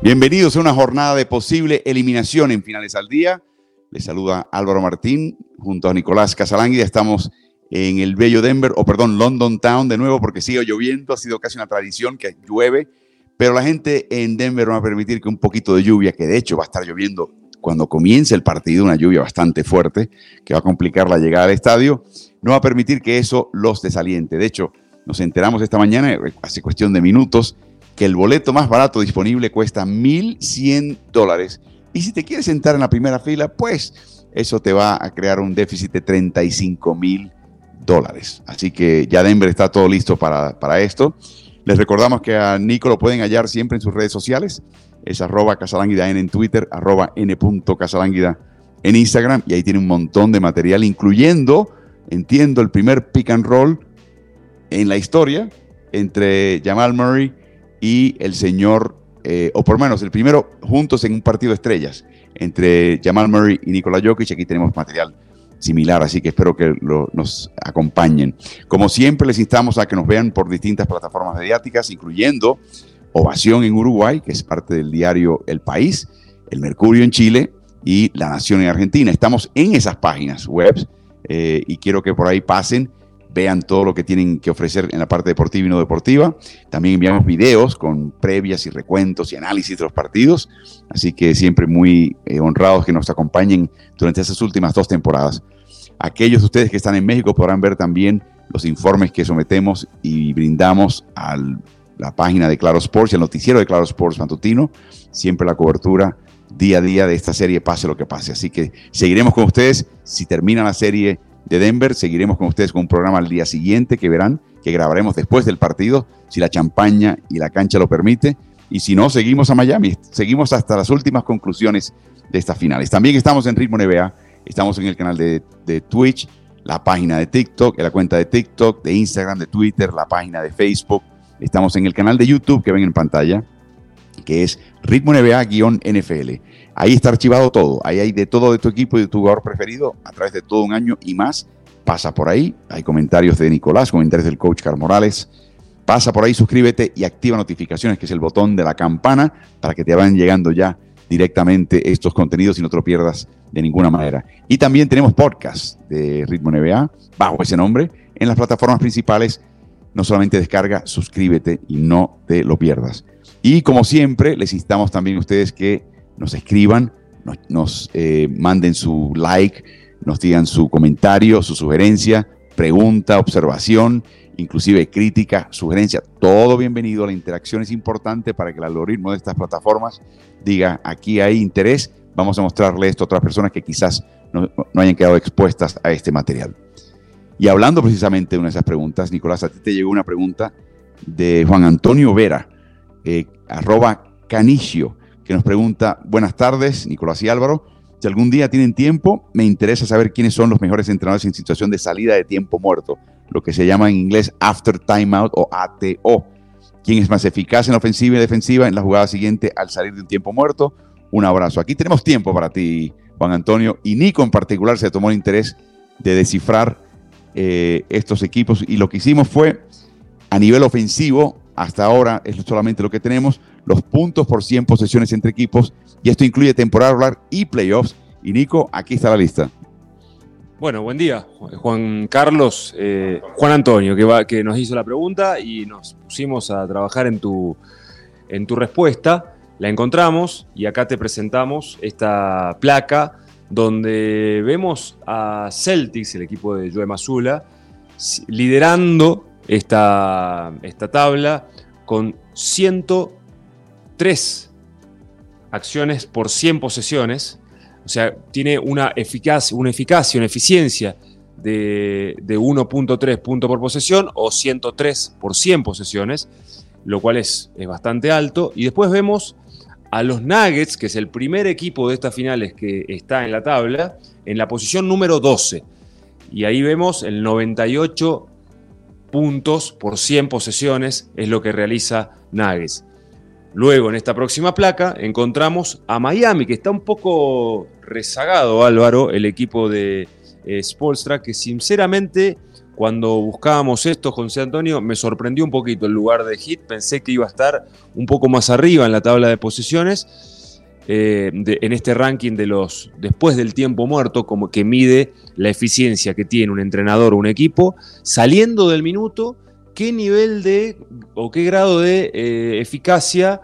Bienvenidos a una jornada de posible eliminación en Finales al Día. Les saluda Álvaro Martín junto a Nicolás Casalánguida. Estamos en el bello Denver, o perdón, London Town de nuevo porque sigue lloviendo. Ha sido casi una tradición que llueve, pero la gente en Denver va a permitir que un poquito de lluvia, que de hecho va a estar lloviendo cuando comience el partido, una lluvia bastante fuerte que va a complicar la llegada al estadio, no va a permitir que eso los desaliente. De hecho, nos enteramos esta mañana, hace cuestión de minutos, que el boleto más barato disponible cuesta 1.100 dólares. Y si te quieres sentar en la primera fila, pues eso te va a crear un déficit de 35 mil dólares. Así que ya Denver está todo listo para, esto. Les recordamos que a Nico lo pueden hallar siempre en sus redes sociales. Es arroba casalánguida en Twitter, arroba n.casalánguida en Instagram. Y ahí tiene un montón de material, incluyendo, entiendo, el primer pick and roll en la historia entre Jamal Murray y el señor, eh, o por menos el primero, juntos en un partido de estrellas entre Jamal Murray y Nikola Jokic. Aquí tenemos material similar, así que espero que nos acompañen. Como siempre, les instamos a que nos vean por distintas plataformas mediáticas, incluyendo Ovación en Uruguay, que es parte del diario El País, El Mercurio en Chile y La Nación en Argentina. Estamos en esas páginas web eh, y quiero que por ahí pasen vean todo lo que tienen que ofrecer en la parte deportiva y no deportiva. También enviamos videos con previas y recuentos y análisis de los partidos. Así que siempre muy eh, honrados que nos acompañen durante esas últimas dos temporadas. Aquellos de ustedes que están en México podrán ver también los informes que sometemos y brindamos a la página de Claro Sports al noticiero de Claro Sports Matutino. Siempre la cobertura día a día de esta serie, pase lo que pase. Así que seguiremos con ustedes. Si termina la serie de Denver. Seguiremos con ustedes con un programa al día siguiente que verán, que grabaremos después del partido, si la champaña y la cancha lo permite. Y si no, seguimos a Miami, seguimos hasta las últimas conclusiones de estas finales. También estamos en Ritmo NBA, estamos en el canal de, de Twitch, la página de TikTok, la cuenta de TikTok, de Instagram, de Twitter, la página de Facebook. Estamos en el canal de YouTube que ven en pantalla, que es Ritmo NBA-NFL. Ahí está archivado todo. Ahí hay de todo de tu equipo y de tu jugador preferido a través de todo un año y más. Pasa por ahí. Hay comentarios de Nicolás, comentarios del coach Carl Morales. Pasa por ahí, suscríbete y activa notificaciones, que es el botón de la campana para que te vayan llegando ya directamente estos contenidos y no te lo pierdas de ninguna manera. Y también tenemos podcast de Ritmo NBA bajo ese nombre en las plataformas principales. No solamente descarga, suscríbete y no te lo pierdas. Y como siempre, les instamos también a ustedes que nos escriban, nos, eh, manden su like, nos digan su comentario, su sugerencia, pregunta, observación, inclusive crítica, sugerencia, todo bienvenido. La interacción es importante para que el algoritmo de estas plataformas diga, aquí hay interés, vamos a mostrarle esto a otras personas que quizás no, hayan quedado expuestas a este material. Y hablando precisamente de una de esas preguntas, Nicolás, a ti te llegó una pregunta de Juan Antonio Vera, eh, arroba canicio que nos pregunta, buenas tardes, Nicolás y Álvaro. Si algún día tienen tiempo, me interesa saber quiénes son los mejores entrenadores en situación de salida de tiempo muerto, lo que se llama en inglés after timeout o ATO. ¿Quién es más eficaz en ofensiva y defensiva en la jugada siguiente al salir de un tiempo muerto? Un abrazo. Aquí tenemos tiempo para ti, Juan Antonio, y Nico en particular se tomó el interés de descifrar eh, estos equipos y lo que hicimos fue a nivel ofensivo, hasta ahora es solamente lo que tenemos, los puntos por 100 posesiones entre equipos y esto incluye temporada y playoffs. Y Nico, aquí está la lista. Bueno, buen día, Juan Carlos, eh, Juan Antonio, que, que nos hizo la pregunta y nos pusimos a trabajar en tu, en tu respuesta. La encontramos y acá te presentamos esta placa donde vemos a Celtics, el equipo de Joe Mazula, liderando esta, esta tabla con 100 tres acciones por 100 posesiones. O sea, tiene una eficacia, una, eficacia, una eficiencia de, 1.3 puntos por posesión o 103 por 100 posesiones, lo cual es, es bastante alto. Y después vemos a los Nuggets, que es el primer equipo de estas finales que está en la tabla, en la posición número 12. Y ahí vemos el 98 puntos por 100 posesiones, es lo que realiza Nuggets. Luego, en esta próxima placa, encontramos a Miami, que está un poco rezagado, Álvaro, el equipo de eh, Spolstra, que sinceramente cuando buscábamos esto, José Antonio, me sorprendió un poquito el lugar de Hit. Pensé que iba a estar un poco más arriba en la tabla de posiciones. Eh, en este ranking de los después del tiempo muerto, como que mide la eficiencia que tiene un entrenador o un equipo, saliendo del minuto, qué nivel de o qué grado de eh, eficacia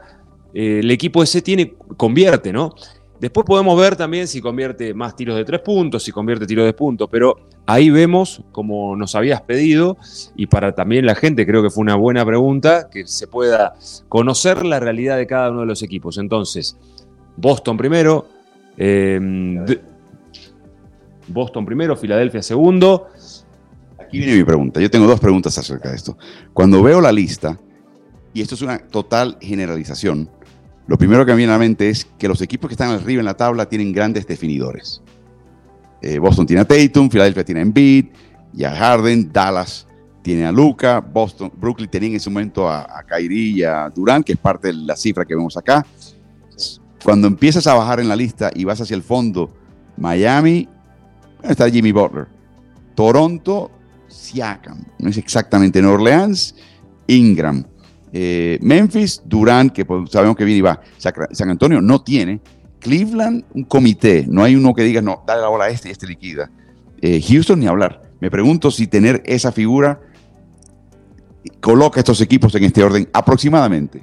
eh, el equipo ese tiene, convierte, ¿no? Después podemos ver también si convierte más tiros de tres puntos, si convierte tiros de puntos, pero ahí vemos, como nos habías pedido, y para también la gente creo que fue una buena pregunta, que se pueda conocer la realidad de cada uno de los equipos. Entonces, Boston primero, em, Boston primero, Filadelfia segundo. Aquí viene mi pregunta. Yo tengo dos preguntas acerca de esto. Cuando veo la lista, y esto es una total generalización, lo primero que me viene a la mente es que los equipos que están arriba en la tabla tienen grandes definidores. Eh, Boston tiene a Tatum, Philadelphia tiene a Embiid, y a Harden, Dallas tiene a Luca, Boston, Brooklyn tenía en ese momento a, a Kyrie y a Durant, que es parte de la cifra que vemos acá. Cuando empiezas a bajar en la lista y vas hacia el fondo, Miami, está Jimmy Butler. Toronto, Siakam. No es exactamente en Orleans, Ingram. Eh, Memphis, Durán, que pues, sabemos que viene y va. San Antonio no tiene. Cleveland, un comité. No hay uno que diga, no, dale la bola a este y este liquida. Eh, Houston, ni hablar. Me pregunto si tener esa figura coloca estos equipos en este orden aproximadamente.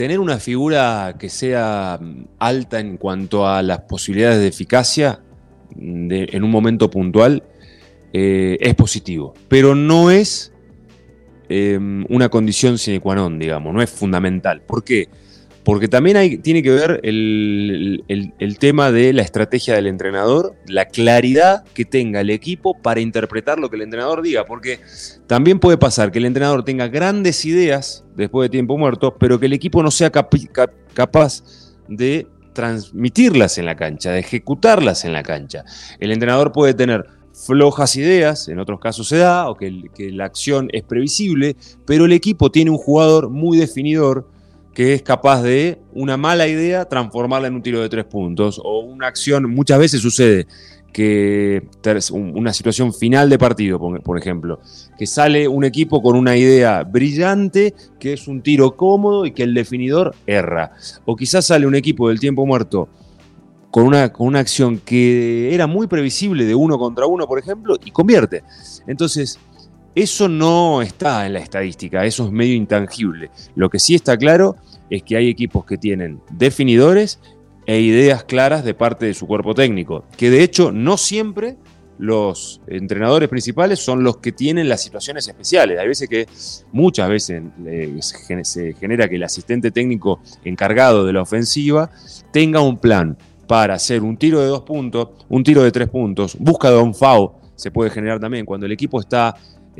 Tener una figura que sea mm, alta en cuanto a las posibilidades de eficacia mm, en un momento puntual eh, es positivo, pero no es Em, una condición sine qua non, digamos, no es fundamental. ¿Por qué? Porque también tiene que ver el, tema de la estrategia del entrenador, la claridad que tenga el equipo para interpretar lo que el entrenador diga, porque también puede pasar que el entrenador tenga grandes ideas después de tiempo muerto, pero que el equipo no sea capaz de transmitirlas en la cancha, de ejecutarlas en la cancha. El entrenador puede tener flojas ideas, en otros casos se da, o que, la acción es previsible, pero el equipo tiene un jugador muy definidor que es capaz de una mala idea transformarla en un tiro de tres puntos, o una acción, muchas veces sucede que una situación final de partido, por ejemplo, que sale un equipo con una idea brillante, que es un tiro cómodo y que el definidor erra. O quizás sale un equipo del tiempo muerto con una, con una acción que era muy previsible de uno contra uno, por ejemplo, y convierte. Entonces, eso no está en la estadística, eso es medio intangible. Lo que sí está claro es que hay equipos que tienen definidores e ideas claras de parte de su cuerpo técnico, que de hecho no siempre los entrenadores principales son los que tienen las situaciones especiales. Hay veces que, muchas veces se genera que el asistente técnico encargado de la ofensiva tenga un plan para hacer un tiro de dos puntos, un tiro de tres puntos, busca de un FAO, se puede generar también cuando el equipo está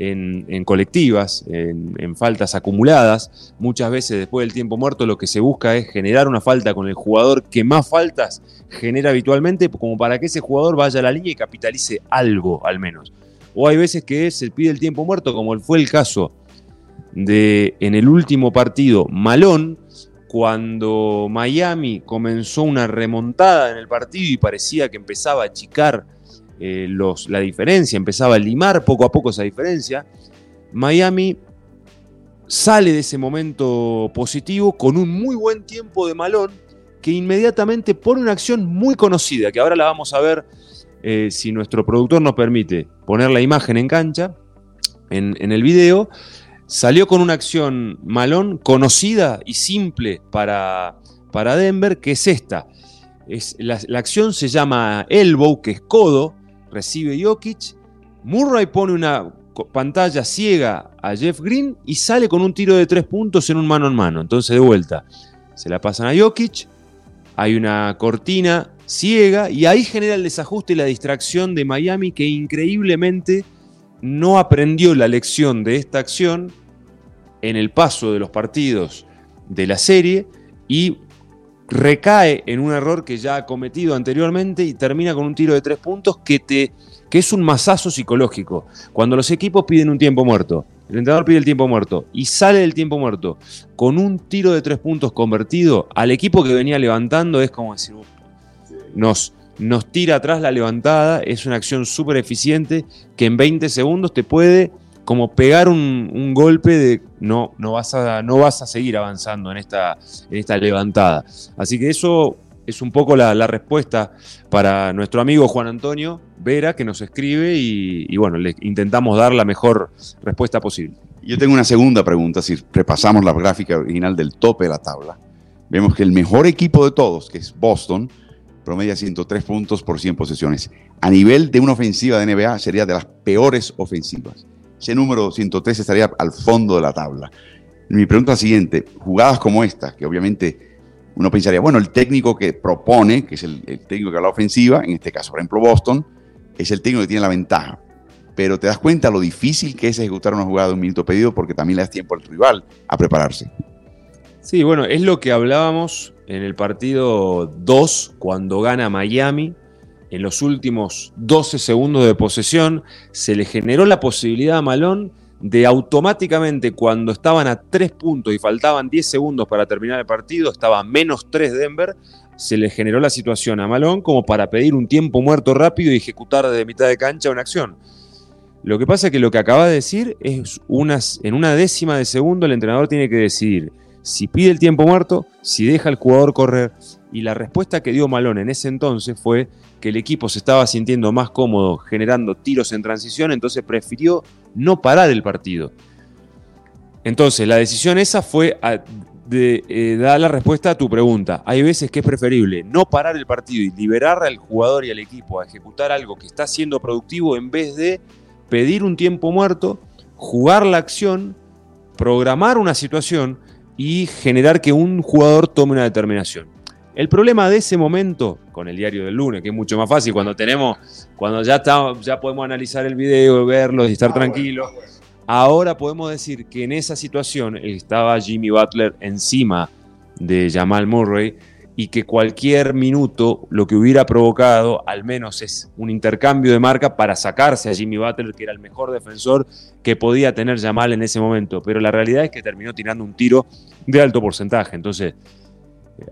en, colectivas, en, faltas acumuladas. Muchas veces después del tiempo muerto lo que se busca es generar una falta con el jugador que más faltas genera habitualmente, como para que ese jugador vaya a la línea y capitalice algo al menos. O hay veces que se pide el tiempo muerto, como fue el caso de en el último partido Malón, cuando Miami comenzó una remontada en el partido y parecía que empezaba a achicar eh, la diferencia, empezaba a limar poco a poco esa diferencia, Miami sale de ese momento positivo con un muy buen tiempo de malón que inmediatamente pone una acción muy conocida, que ahora la vamos a ver eh, si nuestro productor nos permite poner la imagen en cancha, en, en el video, salió con una acción malón conocida y simple para, para Denver, que es esta. Es, la, acción se llama elbow, que es codo, recibe Jokic. Murray pone una pantalla ciega a Jeff Green y sale con un tiro de tres puntos en un mano en mano. Entonces, de vuelta, se la pasan a Jokic. Hay una cortina ciega y ahí genera el desajuste y la distracción de Miami que increíblemente no aprendió la lección de esta acción en el paso de los partidos de la serie y recae en un error que ya ha cometido anteriormente y termina con un tiro de tres puntos que, te, que es un masazo psicológico. Cuando los equipos piden un tiempo muerto, el entrenador pide el tiempo muerto y sale del tiempo muerto con un tiro de tres puntos convertido, al equipo que venía levantando es como decir, nos, nos tira atrás la levantada, es una acción súper eficiente que en 20 segundos te puede como pegar un, golpe de no, vas a, no vas a seguir avanzando en esta, en esta levantada. Así que eso es un poco la, respuesta para nuestro amigo Juan Antonio Vera, que nos escribe y, bueno, le intentamos dar la mejor respuesta posible. Yo tengo una segunda pregunta, si repasamos la gráfica original del tope de la tabla, vemos que el mejor equipo de todos, que es Boston, promedia 103 puntos por 100 posesiones. A nivel de una ofensiva de NBA sería de las peores ofensivas. Ese número 103 estaría al fondo de la tabla. Mi pregunta es la siguiente, jugadas como esta, que obviamente uno pensaría, bueno, el técnico que propone, que es el, técnico que habla ofensiva, en este caso, por ejemplo, Boston, es el técnico que tiene la ventaja. Pero te das cuenta lo difícil que es ejecutar una jugada de un minuto pedido porque también le das tiempo al rival a prepararse. Sí, bueno, es lo que hablábamos en el partido 2 cuando gana Miami. En los últimos 12 segundos de posesión se le generó la posibilidad a Malón de automáticamente cuando estaban a 3 puntos y faltaban 10 segundos para terminar el partido, estaba menos 3 Denver, se le generó la situación a Malón como para pedir un tiempo muerto rápido y ejecutar de mitad de cancha una acción. Lo que pasa es que lo que acaba de decir es unas, en una décima de segundo el entrenador tiene que decidir si pide el tiempo muerto, si deja al jugador correr. Y la respuesta que dio Malón en ese entonces fue que el equipo se estaba sintiendo más cómodo generando tiros en transición, entonces prefirió no parar el partido. Entonces, la decisión esa fue de eh, dar la respuesta a tu pregunta. Hay veces que es preferible no parar el partido y liberar al jugador y al equipo a ejecutar algo que está siendo productivo en vez de pedir un tiempo muerto, jugar la acción, programar una situación y generar que un jugador tome una determinación. El problema de ese momento, con el diario del lunes, que es mucho más fácil cuando tenemos, cuando ya, ya podemos analizar el video, verlo y estar tranquilos. Ahora podemos decir que en esa situación estaba Jimmy Butler encima de Jamal Murray y que cualquier minuto lo que hubiera provocado al menos es un intercambio de marca para sacarse a Jimmy Butler, que era el mejor defensor que podía tener Jamal en ese momento. Pero la realidad es que terminó tirando un tiro de alto porcentaje. Entonces,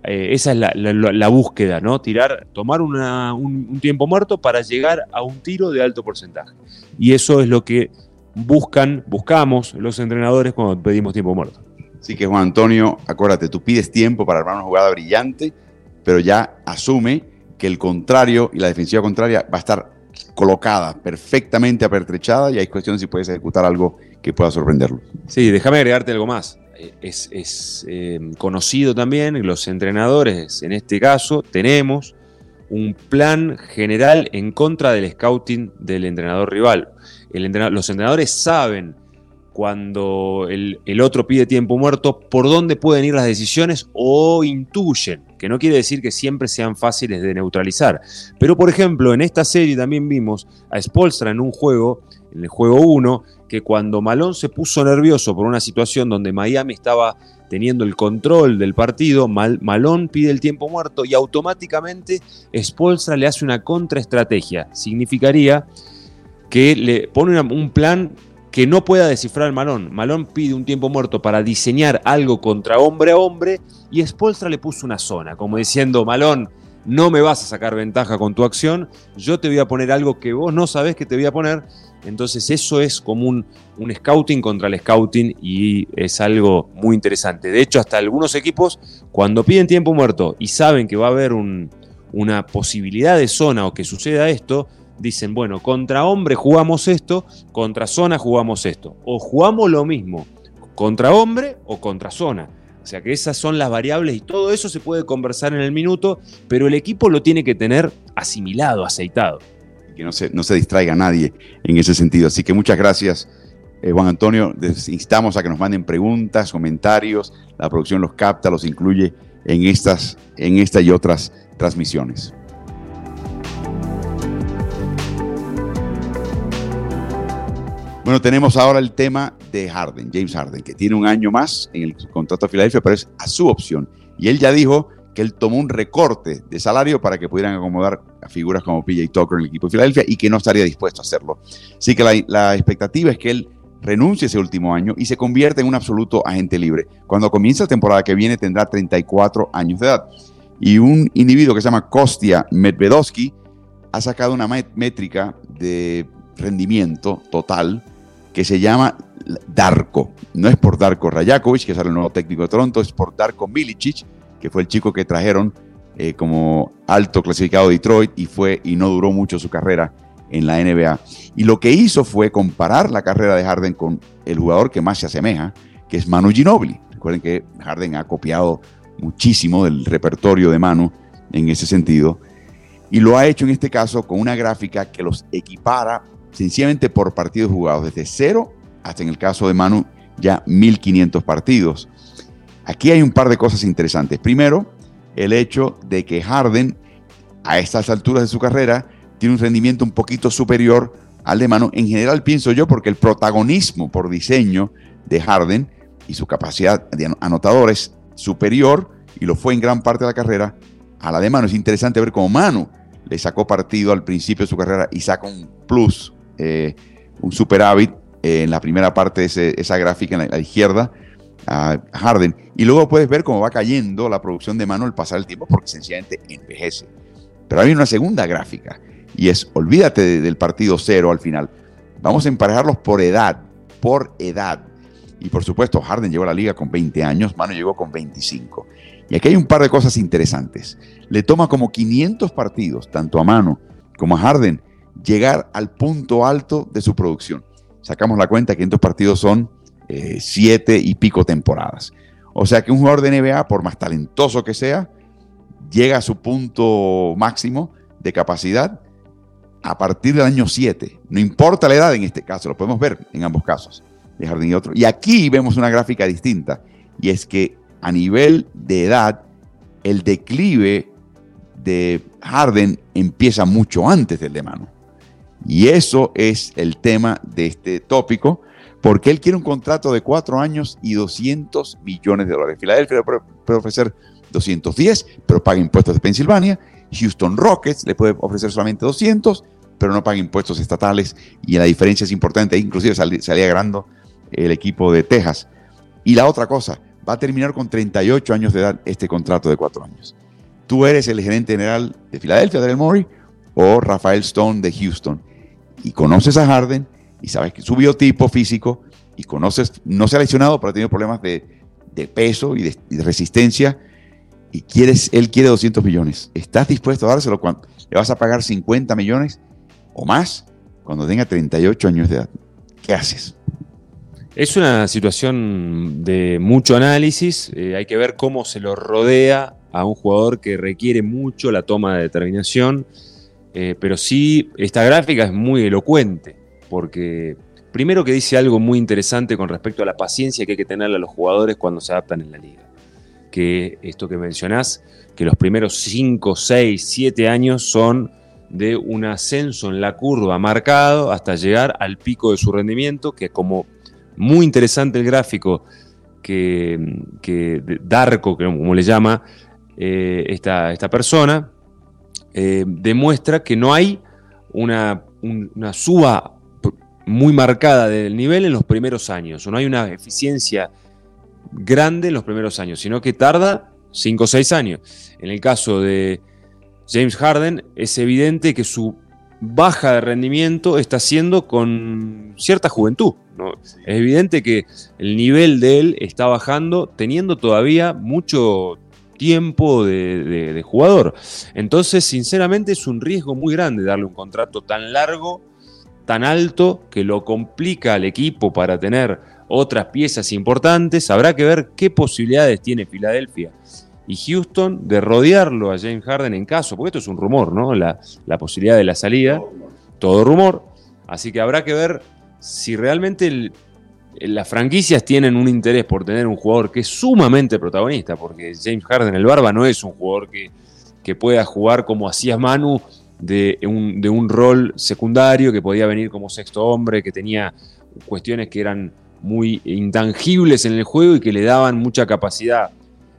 eh, esa es la, búsqueda, ¿no? Tirar, tomar un, tiempo muerto para llegar a un tiro de alto porcentaje. Y eso es lo que buscan, buscamos los entrenadores cuando pedimos tiempo muerto. Así que Juan Antonio, acuérdate, tú pides tiempo para armar una jugada brillante, pero ya asume que el contrario y la defensiva contraria va a estar colocada perfectamente apertrechada y hay cuestiones si puedes ejecutar algo que pueda sorprenderlo. Sí, déjame agregarte algo más es, eh, conocido también, los entrenadores, en este caso, tenemos un plan general en contra del scouting del entrenador rival. los entrenadores saben cuando el, el, otro pide tiempo muerto por dónde pueden ir las decisiones o intuyen, que no quiere decir que siempre sean fáciles de neutralizar. Pero por ejemplo, en esta serie también vimos a Spolstra en un juego, en el juego 1, que cuando Malón se puso nervioso por una situación donde Miami estaba teniendo el control del partido, Malón pide el tiempo muerto y automáticamente Spolstra le hace una contraestrategia. Significaría que le pone un plan que no pueda descifrar Malón. Malón pide un tiempo muerto para diseñar algo contra hombre a hombre y Spolstra le puso una zona, como diciendo, Malón, no me vas a sacar ventaja con tu acción, yo te voy a poner algo que vos no sabés que te voy a poner entonces eso es como un, scouting contra el scouting y es algo muy interesante. De hecho, hasta algunos equipos, cuando piden tiempo muerto y saben que va a haber una posibilidad de zona o que suceda esto, dicen, bueno, contra hombre jugamos esto, contra zona jugamos esto. O jugamos lo mismo, contra hombre o contra zona. O sea que esas son las variables y todo eso se puede conversar en el minuto, pero el equipo lo tiene que tener asimilado, aceitado que no se, no se distraiga nadie en ese sentido. Así que muchas gracias, eh, Juan Antonio. Les instamos a que nos manden preguntas, comentarios. La producción los capta, los incluye en estas, en esta y otras transmisiones. Bueno, tenemos ahora el tema de Harden, James Harden, que tiene un año más en el contrato de Filadelfia, pero es a su opción. Y él ya dijo que él tomó un recorte de salario para que pudieran acomodar a figuras como PJ Tucker en el equipo de Filadelfia y que no estaría dispuesto a hacerlo. Así que la, expectativa es que él renuncie ese último año y se convierta en un absoluto agente libre. Cuando comience la temporada que viene tendrá 34 años de edad. Y un individuo que se llama Kostia Medvedovsky ha sacado una métrica de rendimiento total que se llama Darko. No es por Darko Rajakovic, que es el nuevo técnico de Toronto, es por Darko Milicic, que fue el chico que trajeron eh, como alto clasificado de Detroit y, fue, y no duró mucho su carrera en la NBA. Y lo que hizo fue comparar la carrera de Harden con el jugador que más se asemeja, que es Manu Ginobili. Recuerden que Harden ha copiado muchísimo del repertorio de Manu en ese sentido. Y lo ha hecho en este caso con una gráfica que los equipara sencillamente por partidos jugados, desde cero hasta en el caso de Manu ya 1500 partidos. Aquí hay un par de cosas interesantes. Primero, el hecho de que Harden a estas alturas de su carrera tiene un rendimiento un poquito superior al de Manu. En general pienso yo porque el protagonismo por diseño de Harden y su capacidad de anotador es superior y lo fue en gran parte de la carrera a la de Manu. Es interesante ver cómo Manu le sacó partido al principio de su carrera y saca un plus, eh, un superávit eh, en la primera parte de esa gráfica en la, izquierda a Harden. Y luego puedes ver cómo va cayendo la producción de Manu al pasar el tiempo porque sencillamente envejece. Pero hay una segunda gráfica y es, olvídate del partido cero al final. Vamos a emparejarlos por edad, por edad. Y por supuesto, Harden llegó a la liga con 20 años, Manu llegó con 25. Y aquí hay un par de cosas interesantes. Le toma como 500 partidos, tanto a Mano como a Harden, llegar al punto alto de su producción. Sacamos la cuenta, 500 partidos son 7 eh, y pico temporadas. O sea que un jugador de NBA, por más talentoso que sea, llega a su punto máximo de capacidad a partir del año 7. No importa la edad en este caso, lo podemos ver en ambos casos, de Harden y otro. Y aquí vemos una gráfica distinta, y es que a nivel de edad, el declive de Harden empieza mucho antes del de Manu. Y eso es el tema de este tópico, porque él quiere un contrato de cuatro años y 200 millones de dólares. Filadelfia puede ofrecer 210, pero paga impuestos de Pensilvania. Houston Rockets le puede ofrecer solamente 200, pero no paga impuestos estatales y la diferencia es importante. Inclusive salía ganando el equipo de Texas. Y la otra cosa, va a terminar con 38 años de edad este contrato de cuatro años. Tú eres el gerente general de Filadelfia, Daryl Morey, o Rafael Stone de Houston, y conoces a Harden y sabes que su biotipo físico y conoces, no se ha lesionado, pero ha tenido problemas de, peso y de, resistencia y quieres, él quiere 200 millones. ¿Estás dispuesto a dárselo? cuando ¿Le vas a pagar 50 millones o más cuando tenga 38 años de edad? ¿Qué haces? Es una situación de mucho análisis, eh, hay que ver cómo se lo rodea a un jugador que requiere mucho la toma de determinación, eh, pero sí, esta gráfica es muy elocuente, porque primero que dice algo muy interesante con respecto a la paciencia que hay que tener a los jugadores cuando se adaptan en la liga. Que esto que mencionás, que los primeros 5, 6, 7 años son de un ascenso en la curva marcado hasta llegar al pico de su rendimiento, que como muy interesante el gráfico que, Darko, como le llama eh, esta, esta, persona, eh, demuestra que no hay una, una suba muy marcada del nivel en los primeros años, o no hay una eficiencia grande en los primeros años, sino que tarda 5 o 6 años. En el caso de James Harden, es evidente que su baja de rendimiento está siendo con cierta juventud. Es evidente que el nivel de él está bajando teniendo todavía mucho tiempo de, jugador. Entonces, sinceramente, es un riesgo muy grande darle un contrato tan largo, tan alto, que lo complica al equipo para tener otras piezas importantes. Habrá que ver qué posibilidades tiene Filadelfia y Houston de rodearlo a James Harden en caso, porque esto es un rumor, ¿no? La, posibilidad de la salida, todo rumor. Así que habrá que ver si realmente las franquicias tienen un interés por tener un jugador que es sumamente protagonista, porque James Harden, el Barba, no es un jugador que, que pueda jugar como hacías Manu, de un, de un rol secundario, que podía venir como sexto hombre, que tenía cuestiones que eran muy intangibles en el juego y que le daban mucha capacidad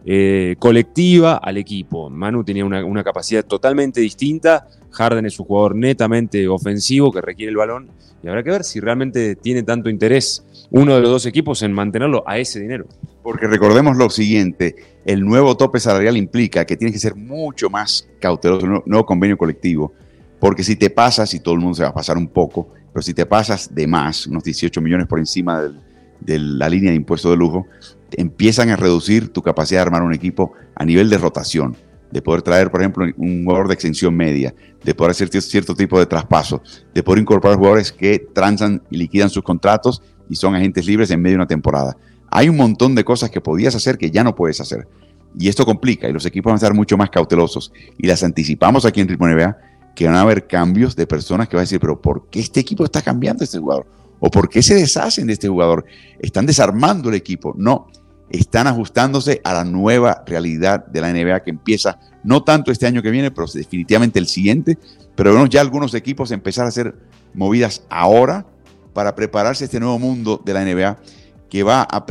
eh, colectiva al equipo. Manu tenía una, una, capacidad totalmente distinta. Harden es un jugador netamente ofensivo que requiere el balón y habrá que ver si realmente tiene tanto interés uno de los dos equipos en mantenerlo a ese dinero. Porque recordemos lo siguiente, el nuevo tope salarial implica que tienes que ser mucho más cauteloso, el nuevo convenio colectivo, porque si te pasas, y todo el mundo se va a pasar un poco, pero si te pasas de más, unos 18 millones por encima de la línea de impuesto de lujo, empiezan a reducir tu capacidad de armar un equipo a nivel de rotación, de poder traer, por ejemplo, un jugador de extensión media, de poder hacer cierto tipo de traspaso, de poder incorporar jugadores que transan y liquidan sus contratos y son agentes libres en medio de una temporada. Hay un montón de cosas que podías hacer que ya no puedes hacer. Y esto complica y los equipos van a estar mucho más cautelosos. Y las anticipamos aquí en Ritmo NBA que van a haber cambios de personas que van a decir, pero ¿por qué este equipo está cambiando este jugador? ¿O por qué se deshacen de este jugador? Están desarmando el equipo. No, están ajustándose a la nueva realidad de la NBA que empieza no tanto este año que viene, pero definitivamente el siguiente. Pero vemos ya algunos equipos empezar a hacer movidas ahora para prepararse a este nuevo mundo de la NBA que va a,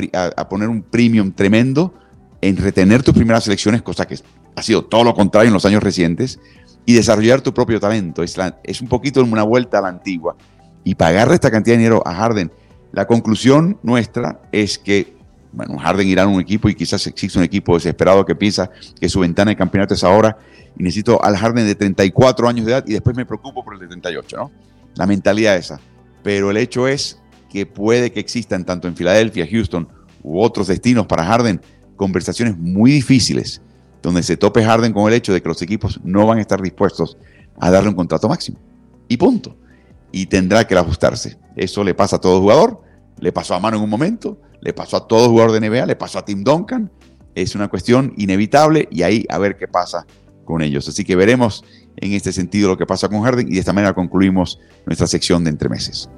poner un premium tremendo en retener tus primeras selecciones, cosa que ha sido todo lo contrario en los años recientes, y desarrollar tu propio talento. Es, es un poquito una vuelta a la antigua. Y pagarle esta cantidad de dinero a Harden. La conclusión nuestra es que bueno, Harden irá a un equipo y quizás existe un equipo desesperado que piensa que su ventana de campeonato es ahora y necesito al Harden de 34 años de edad y después me preocupo por el de 38, ¿no? La mentalidad esa. Pero el hecho es que puede que existan tanto en Filadelfia, Houston u otros destinos para Harden conversaciones muy difíciles donde se tope Harden con el hecho de que los equipos no van a estar dispuestos a darle un contrato máximo. Y punto. Y tendrá que ajustarse. Eso le pasa a todo jugador, le pasó a Mano en un momento, le pasó a todo jugador de NBA, le pasó a Tim Duncan. Es una cuestión inevitable y ahí a ver qué pasa con ellos. Así que veremos en este sentido lo que pasa con Harden y de esta manera concluimos nuestra sección de entremeses.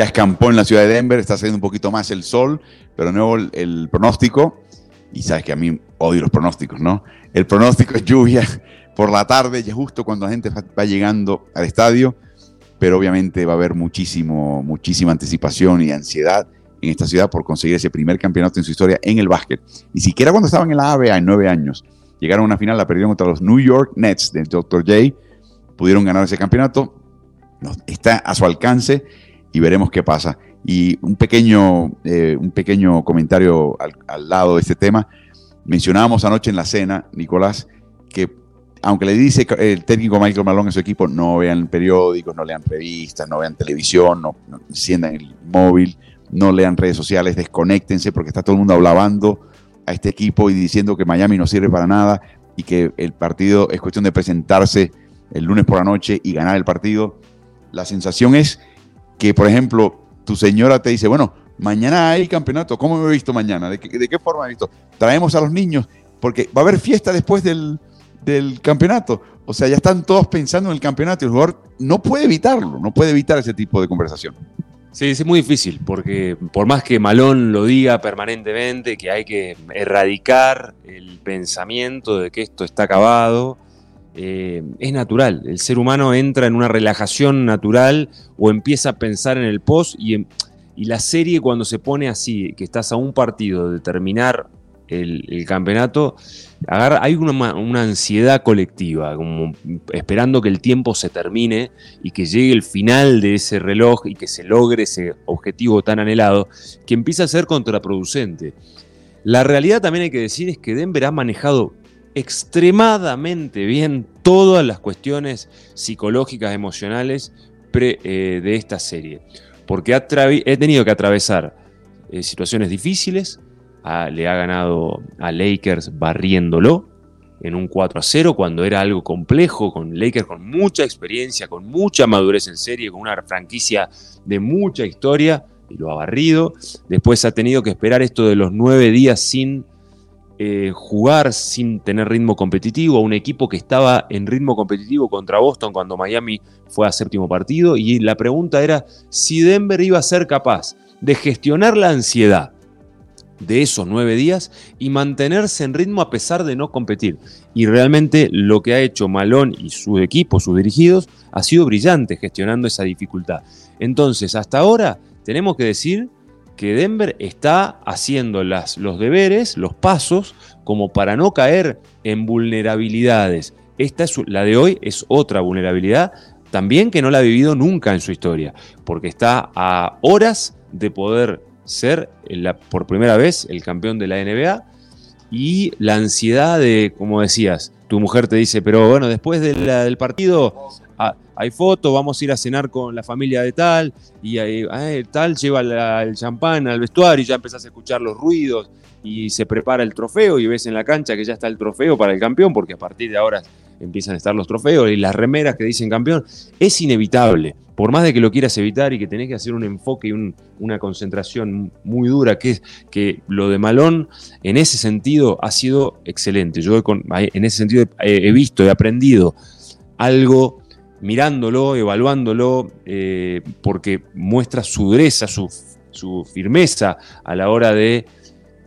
Ya escampó en la ciudad de Denver, está saliendo un poquito más el sol, pero nuevo el, pronóstico, y sabes que a mí odio los pronósticos, ¿no? El pronóstico es lluvia por la tarde, ya justo cuando la gente va llegando al estadio, pero obviamente va a haber muchísimo, muchísima anticipación y ansiedad en esta ciudad por conseguir ese primer campeonato en su historia en el básquet. Ni siquiera cuando estaban en la ABA en nueve años, llegaron a una final, la perdieron contra los New York Nets del Dr. J, pudieron ganar ese campeonato, está a su alcance y veremos qué pasa. Y un pequeño, eh, un pequeño comentario al, lado de este tema. Mencionábamos anoche en la cena, Nicolás, que aunque le dice el técnico Michael Malone a su equipo, no vean periódicos, no lean revistas, no vean televisión, no, enciendan el móvil, no lean redes sociales, desconéctense porque está todo el mundo hablando a este equipo y diciendo que Miami no sirve para nada y que el partido es cuestión de presentarse el lunes por la noche y ganar el partido. La sensación es que, por ejemplo, tu señora te dice, bueno, mañana hay campeonato, ¿cómo me he visto mañana? ¿De qué, de qué forma he visto? Traemos a los niños, porque va a haber fiesta después del, campeonato. O sea, ya están todos pensando en el campeonato y el jugador no puede evitarlo, no puede evitar ese tipo de conversación. Sí, es muy difícil, porque por más que Malón lo diga permanentemente, que hay que erradicar el pensamiento de que esto está acabado, eh, es natural. El ser humano entra en una relajación natural o empieza a pensar en el post y, y la serie cuando se pone así, que estás a un partido de terminar el, campeonato, hay una, una, ansiedad colectiva, como esperando que el tiempo se termine y que llegue el final de ese reloj y que se logre ese objetivo tan anhelado, que empieza a ser contraproducente. La realidad también hay que decir es que Denver ha manejado extremadamente bien todas las cuestiones psicológicas, emocionales eh, de esta serie. Porque he tenido que atravesar eh, situaciones difíciles, le ha ganado a Lakers barriéndolo en un 4 a 0 cuando era algo complejo, con Lakers con mucha experiencia, con mucha madurez en serie, con una franquicia de mucha historia y lo ha barrido. Después ha tenido que esperar esto de los nueve días sin eh, jugar sin tener ritmo competitivo, un equipo que estaba en ritmo competitivo contra Boston cuando Miami fue a séptimo partido, y la pregunta era si Denver iba a ser capaz de gestionar la ansiedad de esos nueve días y mantenerse en ritmo a pesar de no competir. Y realmente lo que ha hecho Malón y su equipo, sus dirigidos, ha sido brillante gestionando esa dificultad. Entonces, hasta ahora tenemos que decir que Denver está haciendo las, los deberes, los pasos, como para no caer en vulnerabilidades. Esta es la de hoy, es otra vulnerabilidad también que no la ha vivido nunca en su historia, porque está a horas de poder ser por primera vez el campeón de la NBA y la ansiedad de, como decías, tu mujer te dice, pero bueno, después del partido ah, hay fotos, vamos a ir a cenar con la familia de tal, y ahí, tal lleva el champán al vestuario y ya empezás a escuchar los ruidos y se prepara el trofeo y ves en la cancha que ya está el trofeo para el campeón, porque a partir de ahora empiezan a estar los trofeos y las remeras que dicen campeón, es inevitable. Por más de que lo quieras evitar y que tenés que hacer un enfoque y una concentración muy dura, que es que lo de Malón en ese sentido ha sido excelente. Yo en ese sentido he, visto, he aprendido algo mirándolo, evaluándolo, eh, porque muestra su dureza, su, firmeza a la hora de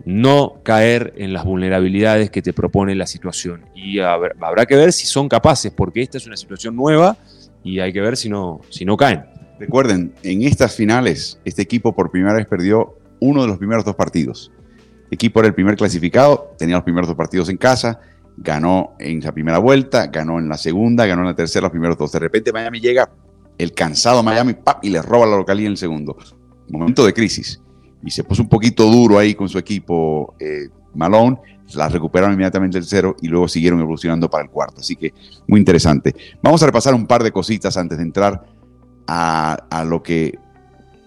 no caer en las vulnerabilidades que te propone la situación. Y habrá que ver si son capaces, porque esta es una situación nueva y hay que ver si no, si no caen. Recuerden, en estas finales, este equipo por primera vez perdió uno de los primeros dos partidos. El equipo era el primer clasificado, tenía los primeros dos partidos en casa, ganó en la primera vuelta, ganó en la segunda, ganó en la tercera los primeros dos. De repente Miami llega, el cansado Miami, y le roba la localidad en el segundo. Momento de crisis y se puso un poquito duro ahí con su equipo eh, Malone, la recuperaron inmediatamente el cero y luego siguieron evolucionando para el cuarto. Así que muy interesante. Vamos a repasar un par de cositas antes de entrar a, lo que